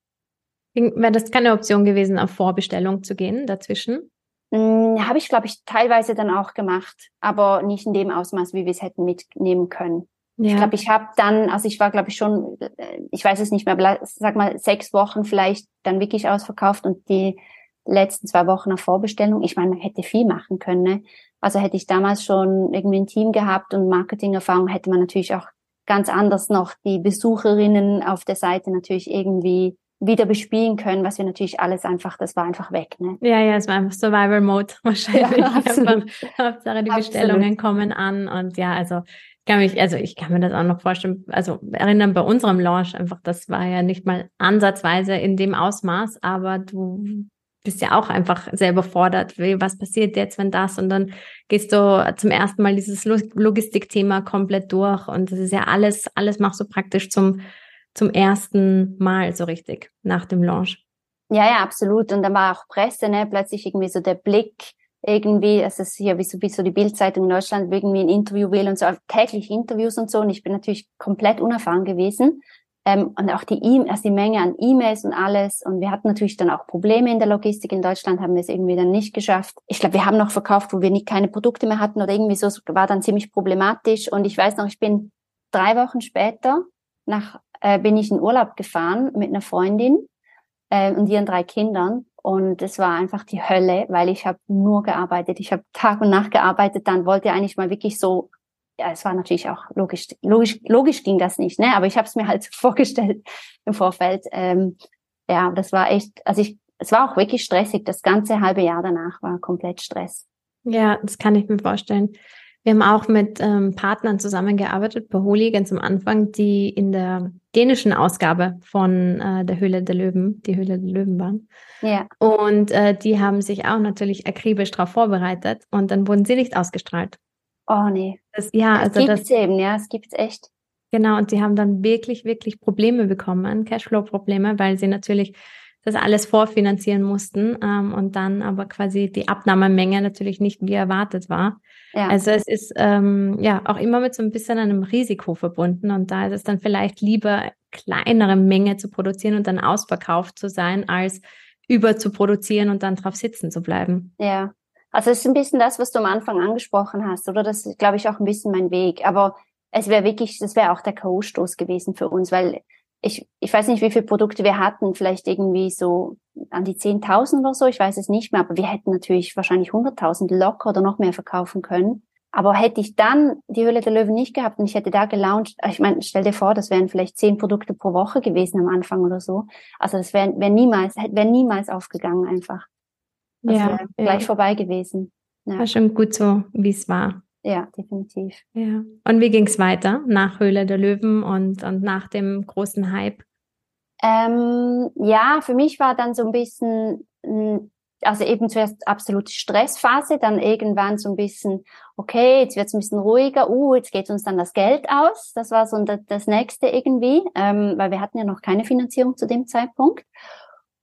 Wäre das keine Option gewesen, auf Vorbestellung zu gehen dazwischen? Hm, Habe ich, glaube ich, teilweise dann auch gemacht, aber nicht in dem Ausmaß, wie wir es hätten mitnehmen können. Ja. Ich glaube, ich habe dann, also ich war, glaube ich, schon, äh, ich weiß es nicht mehr, sag mal sechs Wochen vielleicht dann wirklich ausverkauft und die letzten zwei Wochen nach Vorbestellung. Ich meine, man hätte viel machen können. Ne? Also hätte ich damals schon irgendwie ein Team gehabt und Marketingerfahrung, hätte man natürlich auch ganz anders noch die Besucherinnen auf der Seite natürlich irgendwie wieder bespielen können, was wir natürlich alles einfach, das war einfach weg. Ne? Ja, ja, es war einfach Survival Mode wahrscheinlich. Ja, absolut. Hauptsache die Bestellungen absolut. kommen an und ja, also kann mich, also ich kann mir das auch noch vorstellen, also erinnern bei unserem Launch einfach, das war ja nicht mal ansatzweise in dem Ausmaß, aber du bist ja auch einfach sehr überfordert. Was passiert jetzt, wenn das? Und dann gehst du zum ersten Mal dieses Logistikthema komplett durch. Und das ist ja alles, alles machst du praktisch zum, zum ersten Mal so richtig nach dem Launch. Ja, ja, absolut. Und dann war auch Presse, ne, plötzlich irgendwie so der Blick irgendwie, es ist hier wie so, wie so die Bildzeitung in Deutschland irgendwie ein Interview will und so, täglich Interviews und so. Und ich bin natürlich komplett unerfahren gewesen. Ähm, und auch die, e also die Menge an E-Mails und alles. Und wir hatten natürlich dann auch Probleme in der Logistik. In Deutschland haben wir es irgendwie dann nicht geschafft. Ich glaube, wir haben noch verkauft, wo wir nicht keine Produkte mehr hatten oder irgendwie so. Es war dann ziemlich problematisch. Und ich weiß noch, ich bin drei Wochen später nach, äh, bin ich in Urlaub gefahren mit einer Freundin äh, und ihren drei Kindern. Und es war einfach die Hölle, weil ich habe nur gearbeitet. Ich habe Tag und Nacht gearbeitet. Dann wollte eigentlich mal wirklich so, ja, es war natürlich auch logisch, logisch, logisch ging das nicht, ne? Aber ich habe es mir halt vorgestellt im Vorfeld. Ähm, ja, das war echt, also ich, es war auch wirklich stressig. Das ganze halbe Jahr danach war komplett Stress. Ja, das kann ich mir vorstellen. Wir haben auch mit ähm, Partnern zusammengearbeitet bei Holi ganz am Anfang, die in der dänischen Ausgabe von äh, der Höhle der Löwen, die Höhle der Löwen waren. Ja. Und äh, die haben sich auch natürlich akribisch darauf vorbereitet und dann wurden sie nicht ausgestrahlt. Oh nee. Das, ja, das also gibt's das eben, ja, es gibt's echt. Genau, und sie haben dann wirklich, wirklich Probleme bekommen, Cashflow-Probleme, weil sie natürlich das alles vorfinanzieren mussten ähm, und dann aber quasi die Abnahmemenge natürlich nicht wie erwartet war. Ja. Also es ist ähm, ja auch immer mit so ein bisschen einem Risiko verbunden und da ist es dann vielleicht lieber kleinere Menge zu produzieren und dann ausverkauft zu sein, als über zu produzieren und dann drauf sitzen zu bleiben. Ja, also es ist ein bisschen das, was du am Anfang angesprochen hast, oder? Das ist, glaube ich, auch ein bisschen mein Weg. Aber es wäre wirklich, das wäre auch der K.O.-Stoß gewesen für uns, weil ich, ich weiß nicht, wie viele Produkte wir hatten, vielleicht irgendwie so an die 10.000 oder so, ich weiß es nicht mehr, aber wir hätten natürlich wahrscheinlich 100.000 locker oder noch mehr verkaufen können. Aber hätte ich dann die Höhle der Löwen nicht gehabt und ich hätte da gelauncht, ich meine, stell dir vor, das wären vielleicht zehn Produkte pro Woche gewesen am Anfang oder so. Also das wäre wär niemals, wäre niemals aufgegangen einfach. Das ja, wäre ja. gleich vorbei gewesen. Ja. War schon gut so, wie es war. Ja, definitiv. Ja. Und wie ging es weiter nach Höhle der Löwen und, und nach dem großen Hype? Ähm, ja, für mich war dann so ein bisschen, also eben zuerst absolute Stressphase, dann irgendwann so ein bisschen, okay, jetzt wird es ein bisschen ruhiger, uh, jetzt geht uns dann das Geld aus. Das war so das nächste irgendwie, ähm, weil wir hatten ja noch keine Finanzierung zu dem Zeitpunkt.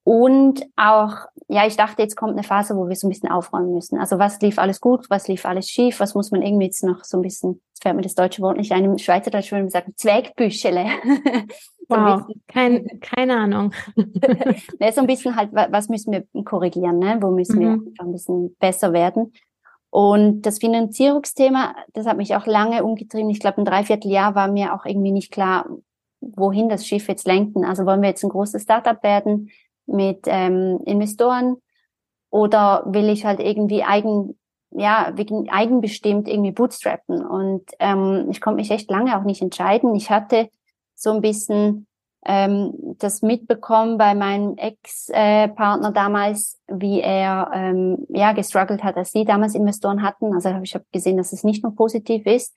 Und auch, ja, ich dachte, jetzt kommt eine Phase, wo wir so ein bisschen aufräumen müssen. Also was lief alles gut, was lief alles schief, was muss man irgendwie jetzt noch so ein bisschen, jetzt fällt mir das deutsche Wort nicht ein, im Schweizerdeutsch würde man sagen, Zweigbüschele. so wow, Kein, keine Ahnung. ne, so ein bisschen halt, was müssen wir korrigieren, ne? wo müssen wir mhm. ein bisschen besser werden. Und das Finanzierungsthema, das hat mich auch lange umgetrieben. Ich glaube, ein Dreivierteljahr war mir auch irgendwie nicht klar, wohin das Schiff jetzt lenken. Also wollen wir jetzt ein großes Startup werden? Mit ähm, Investoren oder will ich halt irgendwie eigen, ja, wegen eigenbestimmt irgendwie bootstrappen. Und ähm, ich konnte mich echt lange auch nicht entscheiden. Ich hatte so ein bisschen ähm, das mitbekommen bei meinem Ex-Partner damals, wie er ähm, ja gestruggelt hat, als sie damals Investoren hatten. Also ich habe gesehen, dass es nicht nur positiv ist.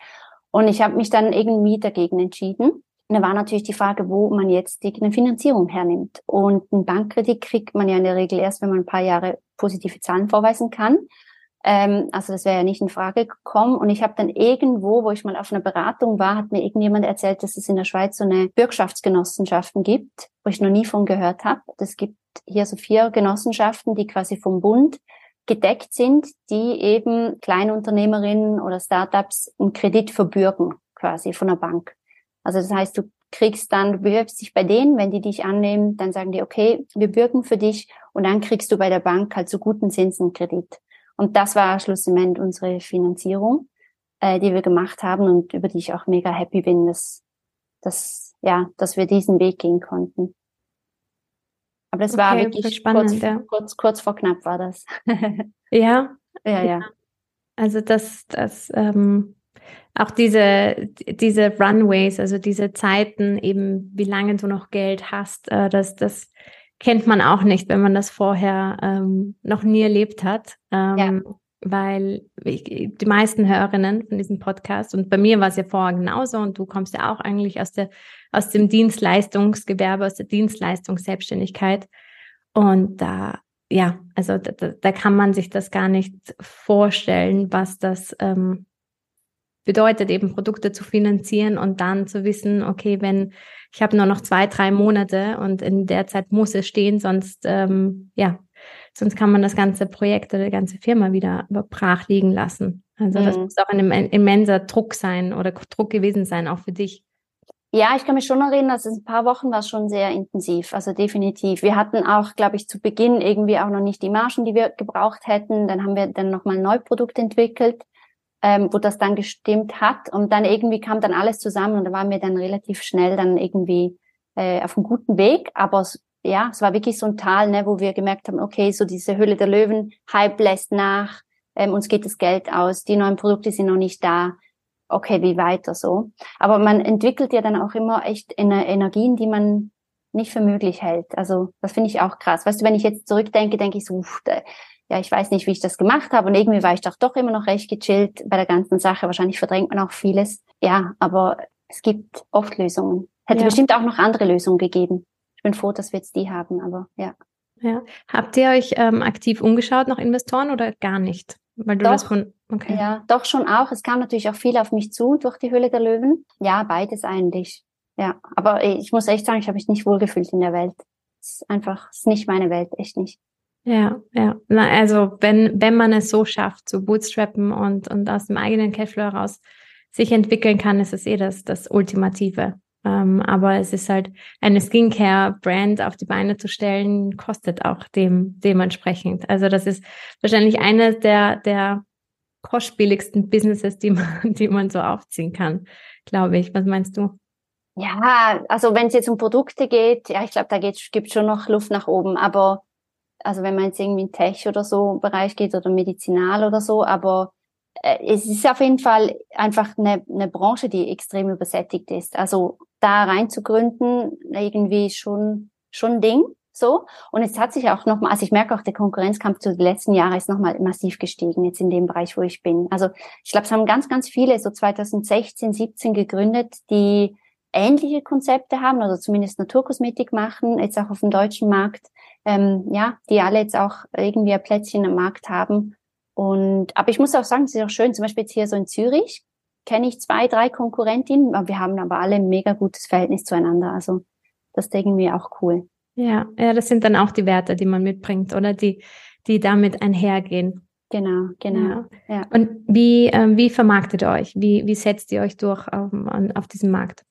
Und ich habe mich dann irgendwie dagegen entschieden. Da war natürlich die Frage, wo man jetzt die eine Finanzierung hernimmt. Und einen Bankkredit kriegt man ja in der Regel erst, wenn man ein paar Jahre positive Zahlen vorweisen kann. Ähm, also das wäre ja nicht in Frage gekommen. Und ich habe dann irgendwo, wo ich mal auf einer Beratung war, hat mir irgendjemand erzählt, dass es in der Schweiz so eine Bürgschaftsgenossenschaften gibt, wo ich noch nie von gehört habe. Es gibt hier so vier Genossenschaften, die quasi vom Bund gedeckt sind, die eben Kleinunternehmerinnen oder Startups einen Kredit verbürgen, quasi von der Bank. Also das heißt, du kriegst dann, du bewirbst dich bei denen, wenn die dich annehmen, dann sagen die, okay, wir bürgen für dich und dann kriegst du bei der Bank halt zu guten Zinsen Kredit. Und das war schlussendlich unsere Finanzierung, äh, die wir gemacht haben und über die ich auch mega happy bin, dass, dass, ja, dass wir diesen Weg gehen konnten. Aber das okay, war wirklich spannend, kurz, ja. kurz, kurz vor knapp war das. ja. Ja, ja. Also das, das ähm, auch diese, diese Runways, also diese Zeiten, eben wie lange du noch Geld hast, äh, das, das kennt man auch nicht, wenn man das vorher ähm, noch nie erlebt hat. Ähm, ja. Weil ich, die meisten Hörerinnen von diesem Podcast, und bei mir war es ja vorher genauso, und du kommst ja auch eigentlich aus, der, aus dem Dienstleistungsgewerbe, aus der Dienstleistungsselbstständigkeit. Und da, ja, also da, da kann man sich das gar nicht vorstellen, was das ähm, bedeutet eben Produkte zu finanzieren und dann zu wissen, okay, wenn ich habe nur noch zwei, drei Monate und in der Zeit muss es stehen, sonst ähm, ja, sonst kann man das ganze Projekt oder die ganze Firma wieder brach liegen lassen. Also mhm. das muss auch ein immenser Druck sein oder Druck gewesen sein, auch für dich. Ja, ich kann mich schon erinnern, dass es ein paar Wochen war schon sehr intensiv, also definitiv. Wir hatten auch, glaube ich, zu Beginn irgendwie auch noch nicht die Margen, die wir gebraucht hätten. Dann haben wir dann nochmal ein Neuprodukt entwickelt ähm, wo das dann gestimmt hat. Und dann irgendwie kam dann alles zusammen und da waren wir dann relativ schnell dann irgendwie äh, auf einem guten Weg. Aber ja, es war wirklich so ein Tal, ne, wo wir gemerkt haben, okay, so diese Hülle der Löwen, Hype lässt nach, ähm, uns geht das Geld aus, die neuen Produkte sind noch nicht da. Okay, wie weiter so? Aber man entwickelt ja dann auch immer echt Energien, die man nicht für möglich hält. Also das finde ich auch krass. Weißt du, wenn ich jetzt zurückdenke, denke ich so, uff, ja, ich weiß nicht, wie ich das gemacht habe und irgendwie war ich doch doch immer noch recht gechillt bei der ganzen Sache. Wahrscheinlich verdrängt man auch vieles. Ja, aber es gibt oft Lösungen. Hätte ja. bestimmt auch noch andere Lösungen gegeben. Ich bin froh, dass wir jetzt die haben, aber ja. Ja. Habt ihr euch ähm, aktiv umgeschaut nach Investoren oder gar nicht? Weil du doch, das von, okay. Ja, doch schon auch. Es kam natürlich auch viel auf mich zu durch die Höhle der Löwen. Ja, beides eigentlich. Ja, aber ich muss echt sagen, ich habe mich nicht wohlgefühlt in der Welt. Es ist einfach, es ist nicht meine Welt, echt nicht. Ja, ja. Na, also wenn, wenn man es so schafft, zu bootstrappen und, und aus dem eigenen Cashflow heraus sich entwickeln kann, ist es eh das, das Ultimative. Ähm, aber es ist halt eine Skincare-Brand auf die Beine zu stellen, kostet auch dem dementsprechend. Also das ist wahrscheinlich eines der, der kostspieligsten Businesses, die man, die man so aufziehen kann, glaube ich. Was meinst du? Ja, also wenn es jetzt um Produkte geht, ja, ich glaube, da gibt schon noch Luft nach oben. Aber also wenn man jetzt irgendwie in Tech oder so Bereich geht oder Medizinal oder so, aber äh, es ist auf jeden Fall einfach eine, eine Branche, die extrem übersättigt ist. Also da rein zu gründen, irgendwie schon, schon Ding. So. Und jetzt hat sich auch nochmal, also ich merke auch, der Konkurrenzkampf zu den letzten Jahren ist nochmal massiv gestiegen, jetzt in dem Bereich, wo ich bin. Also ich glaube, es haben ganz, ganz viele so 2016, 17 gegründet, die ähnliche Konzepte haben oder zumindest Naturkosmetik machen, jetzt auch auf dem deutschen Markt, ähm, ja, die alle jetzt auch irgendwie ein Plätzchen am Markt haben. Und aber ich muss auch sagen, es ist auch schön, zum Beispiel jetzt hier so in Zürich kenne ich zwei, drei Konkurrentinnen, aber wir haben aber alle ein mega gutes Verhältnis zueinander. Also das ist irgendwie auch cool. Ja, ja, das sind dann auch die Werte, die man mitbringt, oder die, die damit einhergehen. Genau, genau. Ja. ja. Und wie, äh, wie vermarktet ihr euch? Wie, wie setzt ihr euch durch auf, auf diesem Markt?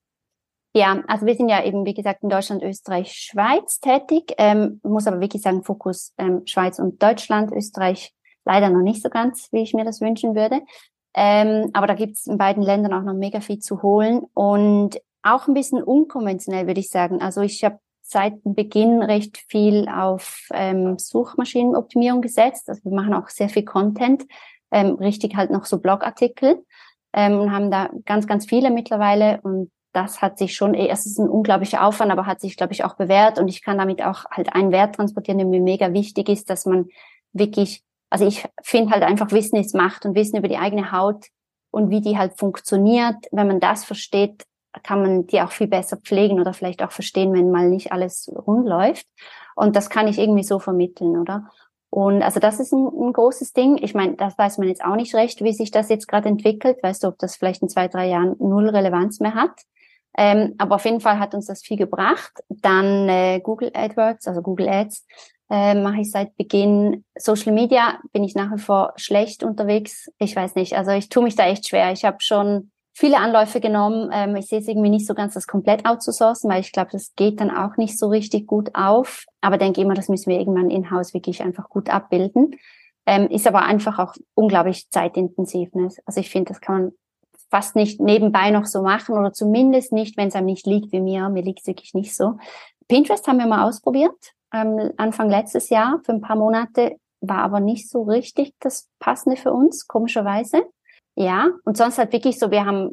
Ja, also wir sind ja eben, wie gesagt, in Deutschland, Österreich, Schweiz tätig. Ähm, muss aber wirklich sagen, Fokus ähm, Schweiz und Deutschland, Österreich leider noch nicht so ganz, wie ich mir das wünschen würde. Ähm, aber da gibt es in beiden Ländern auch noch mega viel zu holen und auch ein bisschen unkonventionell, würde ich sagen. Also ich habe seit Beginn recht viel auf ähm, Suchmaschinenoptimierung gesetzt. Also wir machen auch sehr viel Content, ähm, richtig halt noch so Blogartikel ähm, und haben da ganz, ganz viele mittlerweile und das hat sich schon, eh, es ist ein unglaublicher Aufwand, aber hat sich, glaube ich, auch bewährt und ich kann damit auch halt einen Wert transportieren, der mir mega wichtig ist, dass man wirklich, also ich finde halt einfach Wissen ist Macht und Wissen über die eigene Haut und wie die halt funktioniert. Wenn man das versteht, kann man die auch viel besser pflegen oder vielleicht auch verstehen, wenn mal nicht alles rund läuft. Und das kann ich irgendwie so vermitteln, oder? Und also das ist ein, ein großes Ding. Ich meine, das weiß man jetzt auch nicht recht, wie sich das jetzt gerade entwickelt. Weißt du, ob das vielleicht in zwei, drei Jahren null Relevanz mehr hat. Ähm, aber auf jeden Fall hat uns das viel gebracht. Dann äh, Google AdWords, also Google Ads, äh, mache ich seit Beginn. Social Media bin ich nach wie vor schlecht unterwegs. Ich weiß nicht, also ich tue mich da echt schwer. Ich habe schon viele Anläufe genommen. Ähm, ich sehe es irgendwie nicht so ganz, das komplett outzusourcen, weil ich glaube, das geht dann auch nicht so richtig gut auf. Aber denke immer, das müssen wir irgendwann in-house wirklich einfach gut abbilden. Ähm, ist aber einfach auch unglaublich zeitintensiv. Ne? Also ich finde, das kann man fast nicht nebenbei noch so machen oder zumindest nicht, wenn es einem nicht liegt wie mir. Mir liegt es wirklich nicht so. Pinterest haben wir mal ausprobiert, ähm, Anfang letztes Jahr für ein paar Monate, war aber nicht so richtig das Passende für uns, komischerweise. Ja, und sonst halt wirklich so, wir haben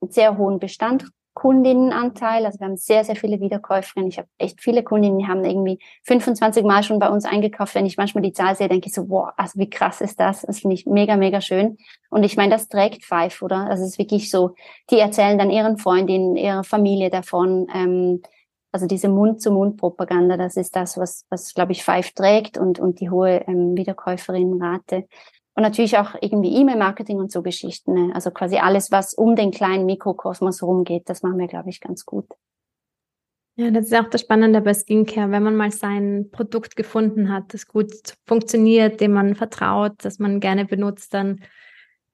einen sehr hohen Bestand Kundinnenanteil. Also wir haben sehr, sehr viele Wiederkäuferinnen. Ich habe echt viele Kundinnen, die haben irgendwie 25 Mal schon bei uns eingekauft. Wenn ich manchmal die Zahl sehe, denke ich so, wow, also wie krass ist das? Das finde ich mega, mega schön. Und ich meine, das trägt Five, oder? Also es ist wirklich so, die erzählen dann ihren Freundinnen, ihrer Familie davon. Ähm, also diese Mund-zu-Mund-Propaganda, das ist das, was, was glaube ich, Five trägt und, und die hohe ähm, Wiederkäuferinnenrate. Und natürlich auch irgendwie E-Mail-Marketing und so Geschichten. Ne? Also quasi alles, was um den kleinen Mikrokosmos rumgeht, das machen wir, glaube ich, ganz gut. Ja, das ist auch das Spannende bei Skincare, wenn man mal sein Produkt gefunden hat, das gut funktioniert, dem man vertraut, das man gerne benutzt, dann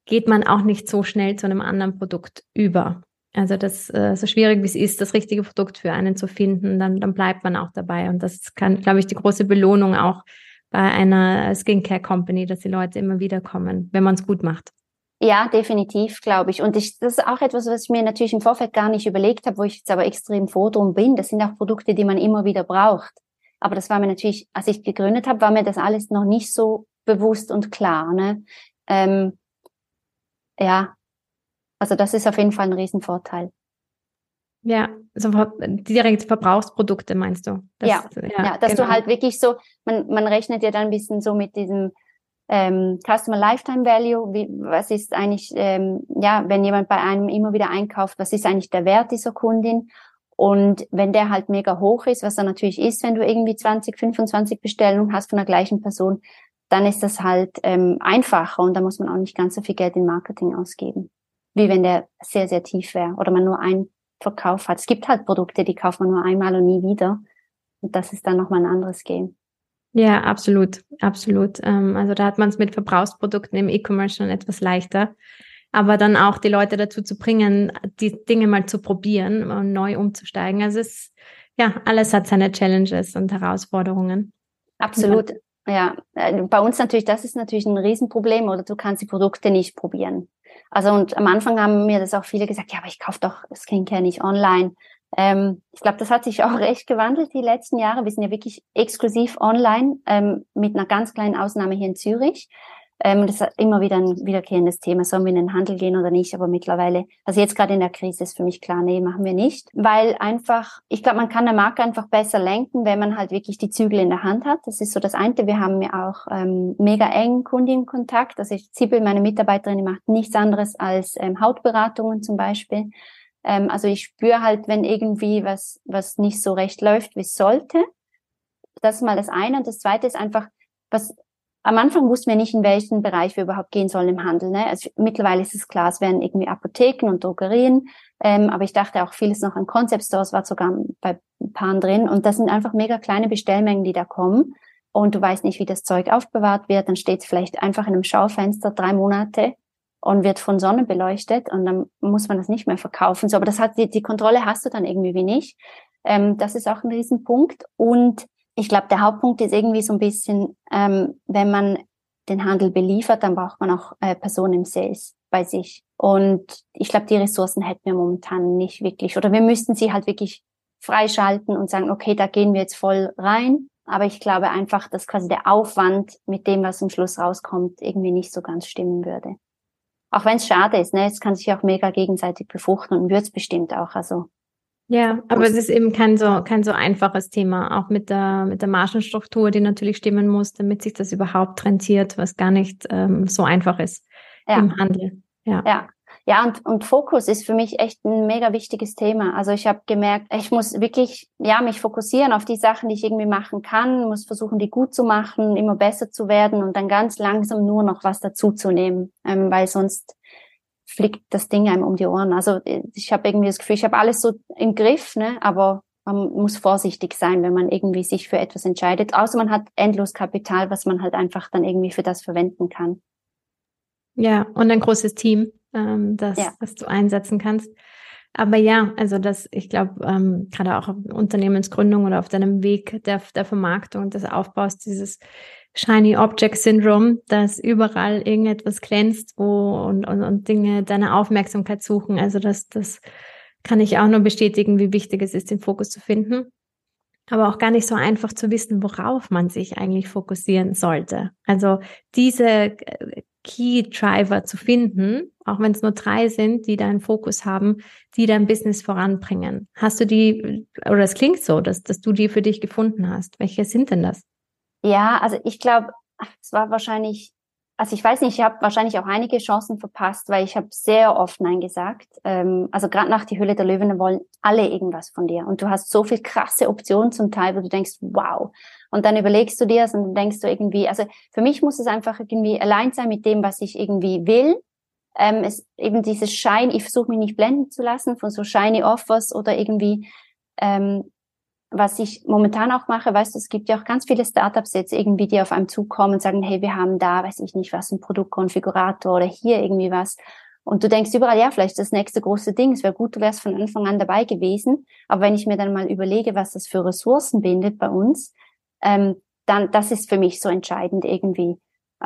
geht man auch nicht so schnell zu einem anderen Produkt über. Also das äh, so schwierig wie es ist, das richtige Produkt für einen zu finden, dann, dann bleibt man auch dabei. Und das kann, glaube ich, die große Belohnung auch bei einer Skincare Company, dass die Leute immer wieder kommen, wenn man es gut macht. Ja, definitiv, glaube ich. Und ich, das ist auch etwas, was ich mir natürlich im Vorfeld gar nicht überlegt habe, wo ich jetzt aber extrem froh drum bin. Das sind auch Produkte, die man immer wieder braucht. Aber das war mir natürlich, als ich gegründet habe, war mir das alles noch nicht so bewusst und klar. Ne? Ähm, ja, also das ist auf jeden Fall ein Riesenvorteil. Ja, also direkt Verbrauchsprodukte meinst du? Das, ja, ja, ja, dass genau. du halt wirklich so, man, man rechnet ja dann ein bisschen so mit diesem ähm, Customer Lifetime Value, wie, was ist eigentlich, ähm, ja, wenn jemand bei einem immer wieder einkauft, was ist eigentlich der Wert dieser Kundin? Und wenn der halt mega hoch ist, was er natürlich ist, wenn du irgendwie 20, 25 Bestellungen hast von der gleichen Person, dann ist das halt ähm, einfacher und da muss man auch nicht ganz so viel Geld in Marketing ausgeben, wie wenn der sehr, sehr tief wäre oder man nur einen Verkauf hat. Es gibt halt Produkte, die kauft man nur einmal und nie wieder. Und das ist dann nochmal ein anderes Game. Ja, absolut, absolut. Ähm, also da hat man es mit Verbrauchsprodukten im E-Commerce schon etwas leichter. Aber dann auch die Leute dazu zu bringen, die Dinge mal zu probieren und neu umzusteigen. Also es, ja, alles hat seine Challenges und Herausforderungen. Absolut. Ja. äh, bei uns natürlich, das ist natürlich ein Riesenproblem oder du kannst die Produkte nicht probieren. Also und am Anfang haben mir das auch viele gesagt, ja, aber ich kaufe doch Skincare nicht online. Ähm, ich glaube, das hat sich auch recht gewandelt die letzten Jahre. Wir sind ja wirklich exklusiv online ähm, mit einer ganz kleinen Ausnahme hier in Zürich. Ähm, das ist immer wieder ein wiederkehrendes Thema. Sollen wir in den Handel gehen oder nicht? Aber mittlerweile, also jetzt gerade in der Krise ist für mich klar, nee, machen wir nicht. Weil einfach, ich glaube, man kann eine Marke einfach besser lenken, wenn man halt wirklich die Zügel in der Hand hat. Das ist so das eine. Wir haben ja auch ähm, mega engen Kundenkontakt. Also ich, Zippel, meine Mitarbeiterin, die macht nichts anderes als ähm, Hautberatungen zum Beispiel. Ähm, also ich spüre halt, wenn irgendwie was, was nicht so recht läuft, wie es sollte. Das ist mal das eine. Und das zweite ist einfach, was am Anfang wussten wir nicht, in welchen Bereich wir überhaupt gehen sollen im Handel. Ne? Also mittlerweile ist es klar, es werden irgendwie Apotheken und Drogerien. Ähm, aber ich dachte auch vieles noch an Concept Stores, war sogar bei ein paar drin. Und das sind einfach mega kleine Bestellmengen, die da kommen. Und du weißt nicht, wie das Zeug aufbewahrt wird. Dann steht es vielleicht einfach in einem Schaufenster drei Monate und wird von Sonne beleuchtet. Und dann muss man das nicht mehr verkaufen. So, aber das hat die, die Kontrolle hast du dann irgendwie wie nicht. Ähm, das ist auch ein Riesenpunkt. Und ich glaube, der Hauptpunkt ist irgendwie so ein bisschen, ähm, wenn man den Handel beliefert, dann braucht man auch äh, Personen im Sales bei sich. Und ich glaube, die Ressourcen hätten wir momentan nicht wirklich. Oder wir müssten sie halt wirklich freischalten und sagen, okay, da gehen wir jetzt voll rein. Aber ich glaube einfach, dass quasi der Aufwand mit dem, was am Schluss rauskommt, irgendwie nicht so ganz stimmen würde. Auch wenn es schade ist, ne? Es kann sich auch mega gegenseitig befruchten und wird es bestimmt auch. Also ja, aber es ist eben kein so, kein so einfaches Thema, auch mit der, mit der Margenstruktur, die natürlich stimmen muss, damit sich das überhaupt rentiert, was gar nicht ähm, so einfach ist ja. im Handel. Ja. ja. Ja, und, und Fokus ist für mich echt ein mega wichtiges Thema. Also ich habe gemerkt, ich muss wirklich ja mich fokussieren auf die Sachen, die ich irgendwie machen kann, muss versuchen, die gut zu machen, immer besser zu werden und dann ganz langsam nur noch was dazuzunehmen, ähm, weil sonst fliegt das Ding einem um die Ohren. Also äh, ich habe irgendwie das Gefühl, ich habe alles so im Griff, ne? aber man muss vorsichtig sein, wenn man irgendwie sich für etwas entscheidet. Außer man hat endlos Kapital, was man halt einfach dann irgendwie für das verwenden kann. Ja, und ein großes Team, ähm, das, ja. das du einsetzen kannst. Aber ja, also das, ich glaube, ähm, gerade auch auf Unternehmensgründung oder auf deinem Weg der, der Vermarktung und des Aufbaus dieses Shiny Object Syndrome, dass überall irgendetwas glänzt wo und, und, und Dinge deine Aufmerksamkeit suchen. Also das, das kann ich auch nur bestätigen, wie wichtig es ist, den Fokus zu finden. Aber auch gar nicht so einfach zu wissen, worauf man sich eigentlich fokussieren sollte. Also diese äh, Key Driver zu finden, auch wenn es nur drei sind, die deinen Fokus haben, die dein Business voranbringen. Hast du die, oder es klingt so, dass, dass du die für dich gefunden hast. Welche sind denn das? Ja, also ich glaube, es war wahrscheinlich, also ich weiß nicht, ich habe wahrscheinlich auch einige Chancen verpasst, weil ich habe sehr oft Nein gesagt. Ähm, also gerade nach die Hülle der Löwen wollen alle irgendwas von dir. Und du hast so viel krasse Optionen zum Teil, wo du denkst, wow. Und dann überlegst du dir es und denkst du irgendwie, also für mich muss es einfach irgendwie allein sein mit dem, was ich irgendwie will. Ähm, es eben dieses Schein, ich versuche mich nicht blenden zu lassen von so shiny Offers oder irgendwie ähm, was ich momentan auch mache, weißt du, es gibt ja auch ganz viele Startups jetzt irgendwie, die auf einem zukommen und sagen, hey, wir haben da, weiß ich nicht, was, ein Produktkonfigurator oder hier irgendwie was. Und du denkst überall, ja, vielleicht das nächste große Ding. Es wäre gut, du wärst von Anfang an dabei gewesen. Aber wenn ich mir dann mal überlege, was das für Ressourcen bindet bei uns, ähm, dann, das ist für mich so entscheidend irgendwie.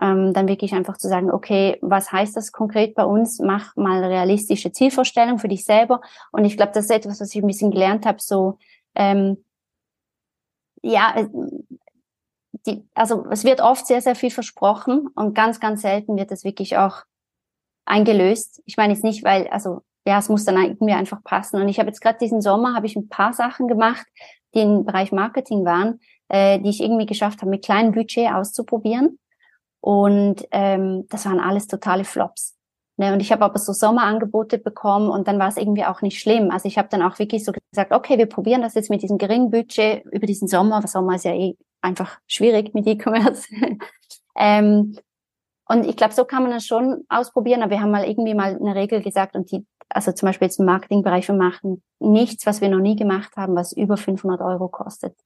Ähm, dann wirklich einfach zu sagen, okay, was heißt das konkret bei uns? Mach mal realistische Zielvorstellung für dich selber. Und ich glaube, das ist etwas, was ich ein bisschen gelernt habe, so, ähm, ja, äh, die, also es wird oft sehr, sehr viel versprochen und ganz, ganz selten wird es wirklich auch eingelöst. Ich meine jetzt nicht, weil, also ja, es muss dann irgendwie einfach passen. Und ich habe jetzt gerade diesen Sommer, habe ich ein paar Sachen gemacht, die im Bereich Marketing waren, äh, die ich irgendwie geschafft habe, mit kleinem Budget auszuprobieren. Und ähm, das waren alles totale Flops. Ne? Und ich habe aber so Sommerangebote bekommen und dann war es irgendwie auch nicht schlimm. Also ich habe dann auch wirklich so gesagt, okay, wir probieren das jetzt mit diesem geringen Budget über diesen Sommer. Der Sommer ist ja eh einfach schwierig mit E-Commerce. ähm, und ich glaube, so kann man das schon ausprobieren, aber wir haben mal irgendwie mal eine Regel gesagt und die, also zum Beispiel jetzt im Marketingbereich, wir machen nichts, was wir noch nie gemacht haben, was über 500 Euro kostet.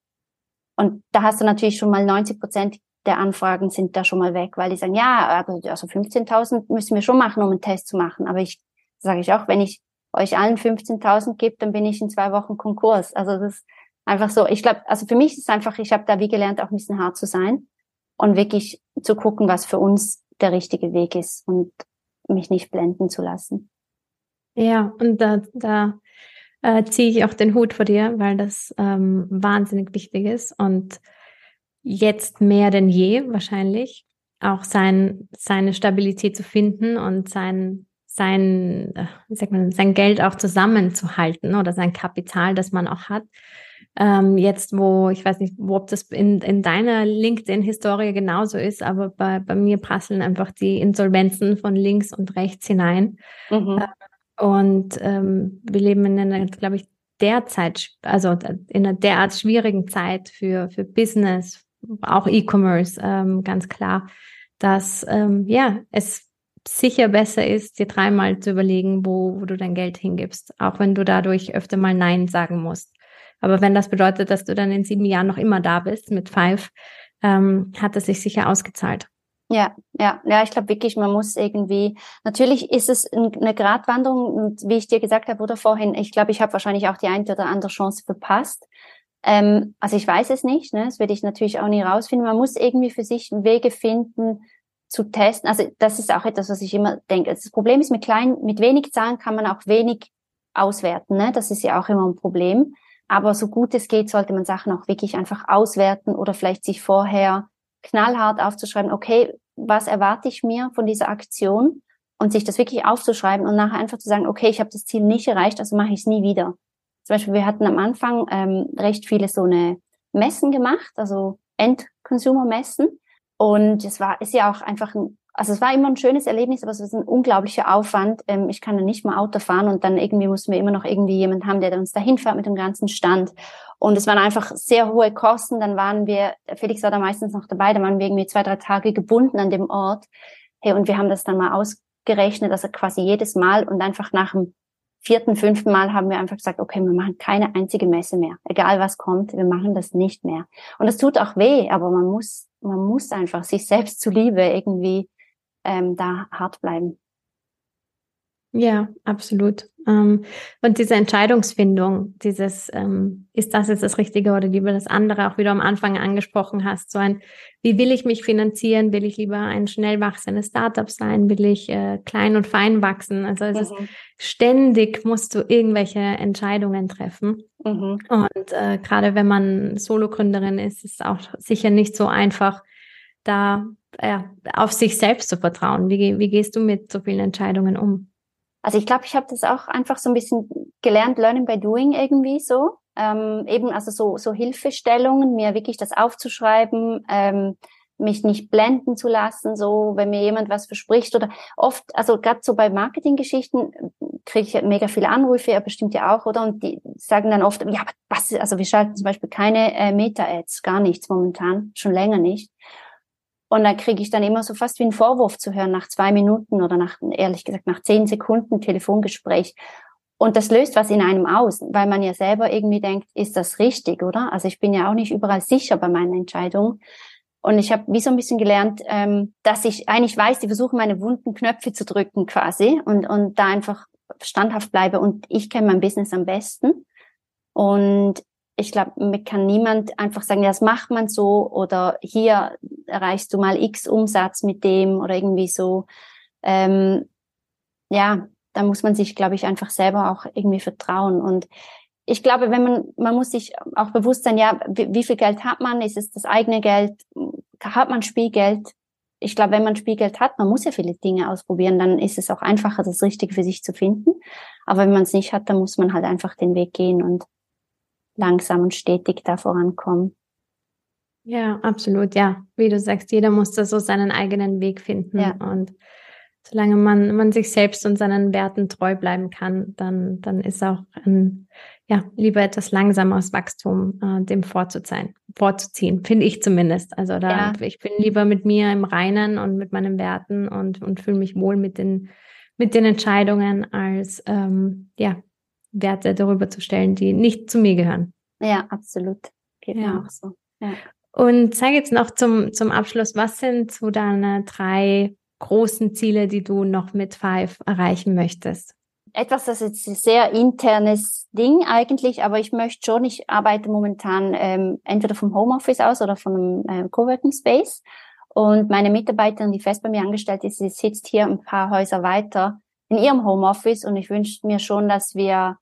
Und da hast du natürlich schon mal 90 Prozent der Anfragen sind da schon mal weg, weil die sagen, ja, also 15.000 müssen wir schon machen, um einen Test zu machen. Aber ich sage ich auch, wenn ich euch allen 15.000 gebe, dann bin ich in zwei Wochen Konkurs. Also das ist einfach so. Ich glaube, also für mich ist es einfach, ich habe da wie gelernt, auch ein bisschen hart zu sein und wirklich zu gucken, was für uns der richtige Weg ist und mich nicht blenden zu lassen. Ja, und da, da äh, ziehe ich auch den Hut vor dir, weil das ähm, wahnsinnig wichtig ist und jetzt mehr denn je wahrscheinlich auch sein, seine Stabilität zu finden und sein, sein, äh, wie sagt man, sein Geld auch zusammenzuhalten oder sein Kapital, das man auch hat. Ähm, jetzt, wo, ich weiß nicht, wo, ob das in, in deiner LinkedIn-Historie genauso ist, aber bei, bei mir prasseln einfach die Insolvenzen von links und rechts hinein. Mhm. Äh, und ähm, wir leben in einer, glaube ich, derzeit, also in einer derart schwierigen Zeit für, für Business, auch E-Commerce, ähm, ganz klar, dass ähm, ja es sicher besser ist, dir dreimal zu überlegen, wo, wo du dein Geld hingibst, auch wenn du dadurch öfter mal Nein sagen musst. Aber wenn das bedeutet, dass du dann in sieben Jahren noch immer da bist mit Five, ähm, hat es sich sicher ausgezahlt. Ja, ja, ja, ich glaube wirklich, man muss irgendwie, natürlich ist es eine Gratwanderung und wie ich dir gesagt habe oder vorhin, ich glaube, ich habe wahrscheinlich auch die eine oder andere Chance verpasst. Ähm, also ich weiß es nicht, ne? das werde ich natürlich auch nie rausfinden. Man muss irgendwie für sich Wege finden, zu testen. Also das ist auch etwas, was ich immer denke. Das Problem ist, mit kleinen, mit wenig Zahlen kann man auch wenig auswerten. Ne? Das ist ja auch immer ein Problem. Aber so gut es geht, sollte man Sachen auch wirklich einfach auswerten oder vielleicht sich vorher knallhart aufzuschreiben, okay, was erwarte ich mir von dieser Aktion? Und sich das wirklich aufzuschreiben und nachher einfach zu sagen, okay, ich habe das Ziel nicht erreicht, also mache ich es nie wieder. Zum Beispiel, wir hatten am Anfang ähm, recht viele so eine Messen gemacht, also End-Consumer-Messen. Und es war, ist ja auch einfach ein, also es war immer ein schönes Erlebnis, aber es ist ein unglaublicher Aufwand. Ähm, ich kann ja nicht mal Auto fahren und dann irgendwie mussten wir immer noch irgendwie jemand haben, der uns dahin fährt mit dem ganzen Stand. Und es waren einfach sehr hohe Kosten. Dann waren wir, Felix war da meistens noch dabei, dann waren wir irgendwie zwei, drei Tage gebunden an dem Ort. Hey, und wir haben das dann mal ausgerechnet, also quasi jedes Mal und einfach nach dem vierten, fünften Mal haben wir einfach gesagt, okay, wir machen keine einzige Messe mehr. Egal was kommt, wir machen das nicht mehr. Und es tut auch weh, aber man muss, man muss einfach sich selbst zuliebe irgendwie ähm, da hart bleiben. Ja, absolut. Ähm, und diese Entscheidungsfindung, dieses, ähm, ist das jetzt das Richtige oder lieber das andere, auch wie du am Anfang angesprochen hast, so ein, wie will ich mich finanzieren? Will ich lieber ein schnell wachsendes Startup sein? Will ich äh, klein und fein wachsen? Also es mhm. ist ständig musst du irgendwelche Entscheidungen treffen. Mhm. Und äh, gerade wenn man Solo-Gründerin ist, ist es auch sicher nicht so einfach, da ja, auf sich selbst zu vertrauen. Wie, wie gehst du mit so vielen Entscheidungen um? Also ich glaube, ich habe das auch einfach so ein bisschen gelernt, Learning by Doing irgendwie so. Ähm, eben also so, so Hilfestellungen, mir wirklich das aufzuschreiben, ähm, mich nicht blenden zu lassen, so wenn mir jemand was verspricht oder oft, also gerade so bei Marketinggeschichten kriege ich mega viele Anrufe, ja bestimmt ja auch, oder? Und die sagen dann oft, ja, was, also wir schalten zum Beispiel keine äh, Meta-Ads, gar nichts momentan, schon länger nicht. Und da kriege ich dann immer so fast wie einen Vorwurf zu hören nach zwei Minuten oder nach, ehrlich gesagt, nach zehn Sekunden Telefongespräch. Und das löst was in einem aus, weil man ja selber irgendwie denkt, ist das richtig, oder? Also ich bin ja auch nicht überall sicher bei meinen Entscheidungen. Und ich habe wie so ein bisschen gelernt, ähm, dass ich eigentlich weiß, die versuchen meine wunden Knöpfe zu drücken quasi und, und da einfach standhaft bleibe. Und ich kenne mein Business am besten. Und ich glaube, mir kann niemand einfach sagen, das macht man so oder hier erreichst du mal X Umsatz mit dem oder irgendwie so. Ähm, ja, da muss man sich, glaube ich, einfach selber auch irgendwie vertrauen. Und ich glaube, wenn man, man muss sich auch bewusst sein, ja, wie, wie viel Geld hat man? Ist es das eigene Geld? Hat man Spielgeld? Ich glaube, wenn man Spielgeld hat, man muss ja viele Dinge ausprobieren, dann ist es auch einfacher, das Richtige für sich zu finden. Aber wenn man es nicht hat, dann muss man halt einfach den Weg gehen und langsam und stetig da vorankommen. Ja, absolut, ja. Wie du sagst, jeder muss da so seinen eigenen Weg finden. Ja. Und solange man, man sich selbst und seinen Werten treu bleiben kann, dann, dann ist auch ein, ja, lieber etwas langsameres Wachstum äh, dem vorzuziehen, vorzuziehen, finde ich zumindest. Also da, ja. ich bin lieber mit mir im Reinen und mit meinen Werten und, und fühle mich wohl mit den, mit den Entscheidungen, als ähm, ja, Werte darüber zu stellen, die nicht zu mir gehören. Ja, absolut. Geht ja. mir auch so. Ja. Und sag jetzt noch zum, zum Abschluss, was sind so deine drei großen Ziele, die du noch mit Five erreichen möchtest? Etwas, das ist ein sehr internes Ding eigentlich, aber ich möchte schon, ich arbeite momentan ähm, entweder vom Homeoffice aus oder von einem äh, Coworking Space. Und meine Mitarbeiterin, die fest bei mir angestellt ist, sie sitzt hier ein paar Häuser weiter in ihrem Homeoffice und ich wünsche mir schon, dass wir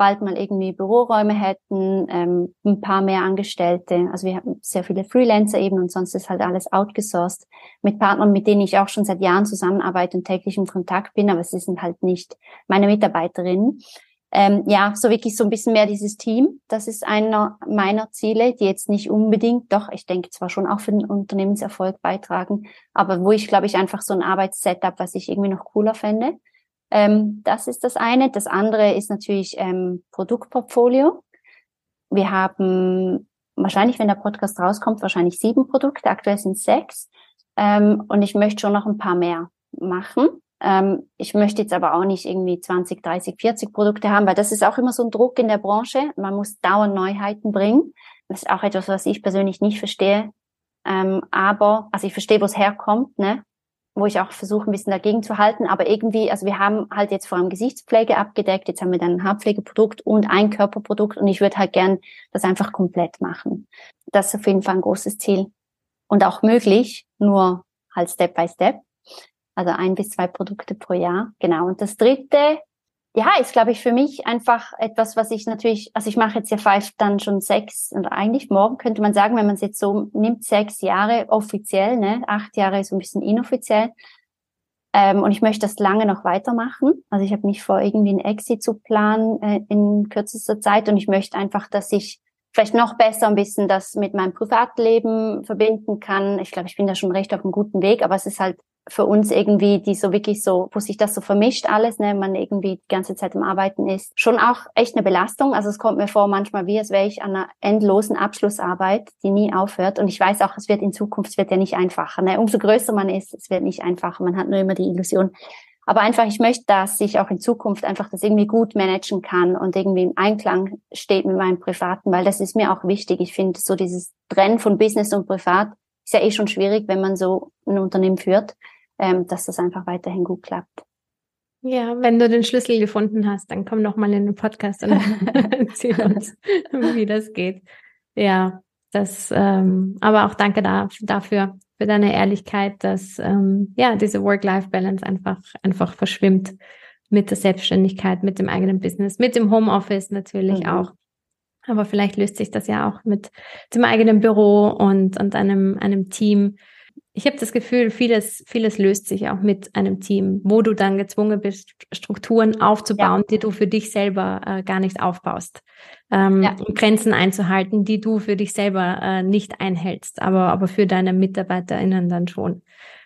bald mal irgendwie Büroräume hätten, ähm, ein paar mehr Angestellte. Also wir haben sehr viele Freelancer eben und sonst ist halt alles outgesourced mit Partnern, mit denen ich auch schon seit Jahren zusammenarbeite und täglich im Kontakt bin, aber sie sind halt nicht meine Mitarbeiterinnen. Ähm, ja, so wirklich so ein bisschen mehr dieses Team. Das ist einer meiner Ziele, die jetzt nicht unbedingt, doch, ich denke zwar schon auch für den Unternehmenserfolg beitragen, aber wo ich, glaube ich, einfach so ein Arbeitssetup, was ich irgendwie noch cooler fände. Ähm, das ist das eine. Das andere ist natürlich ähm, Produktportfolio. Wir haben wahrscheinlich, wenn der Podcast rauskommt, wahrscheinlich sieben Produkte. Aktuell sind sechs. Ähm, und ich möchte schon noch ein paar mehr machen. Ähm, ich möchte jetzt aber auch nicht irgendwie 20, 30, 40 Produkte haben, weil das ist auch immer so ein Druck in der Branche. Man muss dauernd Neuheiten bringen. Das ist auch etwas, was ich persönlich nicht verstehe. Ähm, aber, also ich verstehe, wo es herkommt, ne? Wo ich auch versuche, ein bisschen dagegen zu halten. Aber irgendwie, also wir haben halt jetzt vor allem Gesichtspflege abgedeckt, jetzt haben wir dann ein Haarpflegeprodukt und ein Körperprodukt und ich würde halt gern das einfach komplett machen. Das ist auf jeden Fall ein großes Ziel. Und auch möglich, nur halt Step by Step. Also ein bis zwei Produkte pro Jahr. Genau. Und das dritte ja, ist, glaube ich, für mich einfach etwas, was ich natürlich, also ich mache jetzt ja Five dann schon sechs und eigentlich morgen könnte man sagen, wenn man es jetzt so nimmt, sechs Jahre offiziell, ne, acht Jahre ist ein bisschen inoffiziell. Ähm, und ich möchte das lange noch weitermachen. Also ich habe nicht vor, irgendwie ein Exit zu planen äh, in kürzester Zeit und ich möchte einfach, dass ich vielleicht noch besser ein bisschen das mit meinem Privatleben verbinden kann. Ich glaube, ich bin da schon recht auf einem guten Weg, aber es ist halt für uns irgendwie, die so wirklich so, wo sich das so vermischt alles, ne, man irgendwie die ganze Zeit im Arbeiten ist, schon auch echt eine Belastung. Also es kommt mir vor manchmal wie, als wäre ich an einer endlosen Abschlussarbeit, die nie aufhört. Und ich weiß auch, es wird in Zukunft, es wird ja nicht einfacher. Ne? Umso größer man ist, es wird nicht einfacher. Man hat nur immer die Illusion. Aber einfach, ich möchte, dass ich auch in Zukunft einfach das irgendwie gut managen kann und irgendwie im Einklang steht mit meinem Privaten, weil das ist mir auch wichtig. Ich finde so dieses Trennen von Business und Privat ist ja eh schon schwierig, wenn man so ein Unternehmen führt ähm, dass das einfach weiterhin gut klappt. Ja, wenn du den Schlüssel gefunden hast, dann komm noch mal in den Podcast und erzähl uns, wie das geht. Ja, das, ähm, aber auch danke da, dafür, für deine Ehrlichkeit, dass ähm, ja diese Work-Life-Balance einfach einfach verschwimmt mit der Selbstständigkeit, mit dem eigenen Business, mit dem Homeoffice natürlich mhm. auch. Aber vielleicht löst sich das ja auch mit dem eigenen Büro und, und einem, einem Team ich habe das Gefühl, vieles, vieles löst sich auch mit einem Team, wo du dann gezwungen bist, Strukturen aufzubauen, ja. die du für dich selber äh, gar nicht aufbaust. Ähm, ja. Grenzen einzuhalten, die du für dich selber äh, nicht einhältst, aber, aber für deine MitarbeiterInnen dann schon.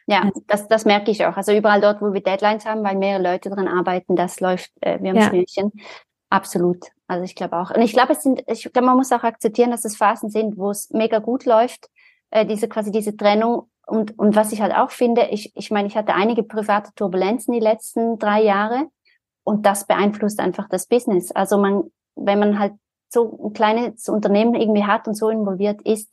Ja, das, das merke ich auch. Also überall dort, wo wir Deadlines haben, weil mehrere Leute dran arbeiten, das läuft äh, wie ums ja. Mühlchen. Absolut. Also ich glaube auch. Und ich glaube, es sind, ich glaube, man muss auch akzeptieren, dass es Phasen sind, wo es mega gut läuft, äh, diese quasi diese Trennung und, und was ich halt auch finde, ich, ich meine, ich hatte einige private Turbulenzen die letzten drei Jahre und das beeinflusst einfach das Business. Also man, wenn man halt so ein kleines Unternehmen irgendwie hat und so involviert ist,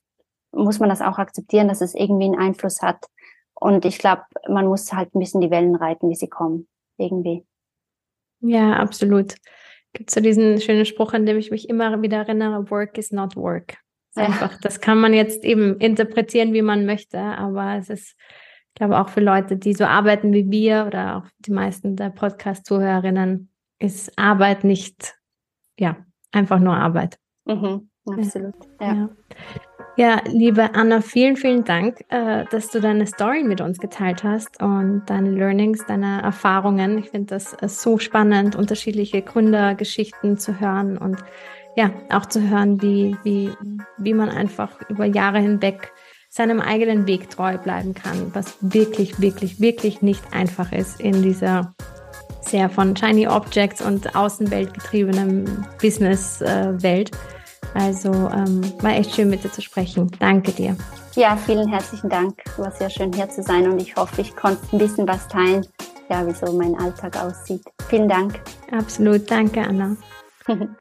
muss man das auch akzeptieren, dass es irgendwie einen Einfluss hat. Und ich glaube, man muss halt ein bisschen die Wellen reiten, wie sie kommen, irgendwie. Ja, absolut. Gibt so diesen schönen Spruch, an dem ich mich immer wieder erinnere, Work is not work. Einfach, das kann man jetzt eben interpretieren, wie man möchte, aber es ist, ich glaube, auch für Leute, die so arbeiten wie wir oder auch die meisten der Podcast-Zuhörerinnen, ist Arbeit nicht, ja, einfach nur Arbeit. Mhm, absolut. Ja. ja. Ja, liebe Anna, vielen, vielen Dank, äh, dass du deine Story mit uns geteilt hast und deine Learnings, deine Erfahrungen. Ich finde das äh, so spannend, unterschiedliche Gründergeschichten zu hören und ja, auch zu hören, wie, wie, wie man einfach über Jahre hinweg seinem eigenen Weg treu bleiben kann, was wirklich, wirklich, wirklich nicht einfach ist in dieser sehr von Shiny Objects und Außenwelt getriebenen Business-Welt. Äh, also ähm, war echt schön mit dir zu sprechen. Danke dir. Ja, vielen herzlichen Dank. War sehr schön hier zu sein und ich hoffe, ich konnte ein bisschen was teilen, ja, wie so mein Alltag aussieht. Vielen Dank. Absolut. Danke, Anna.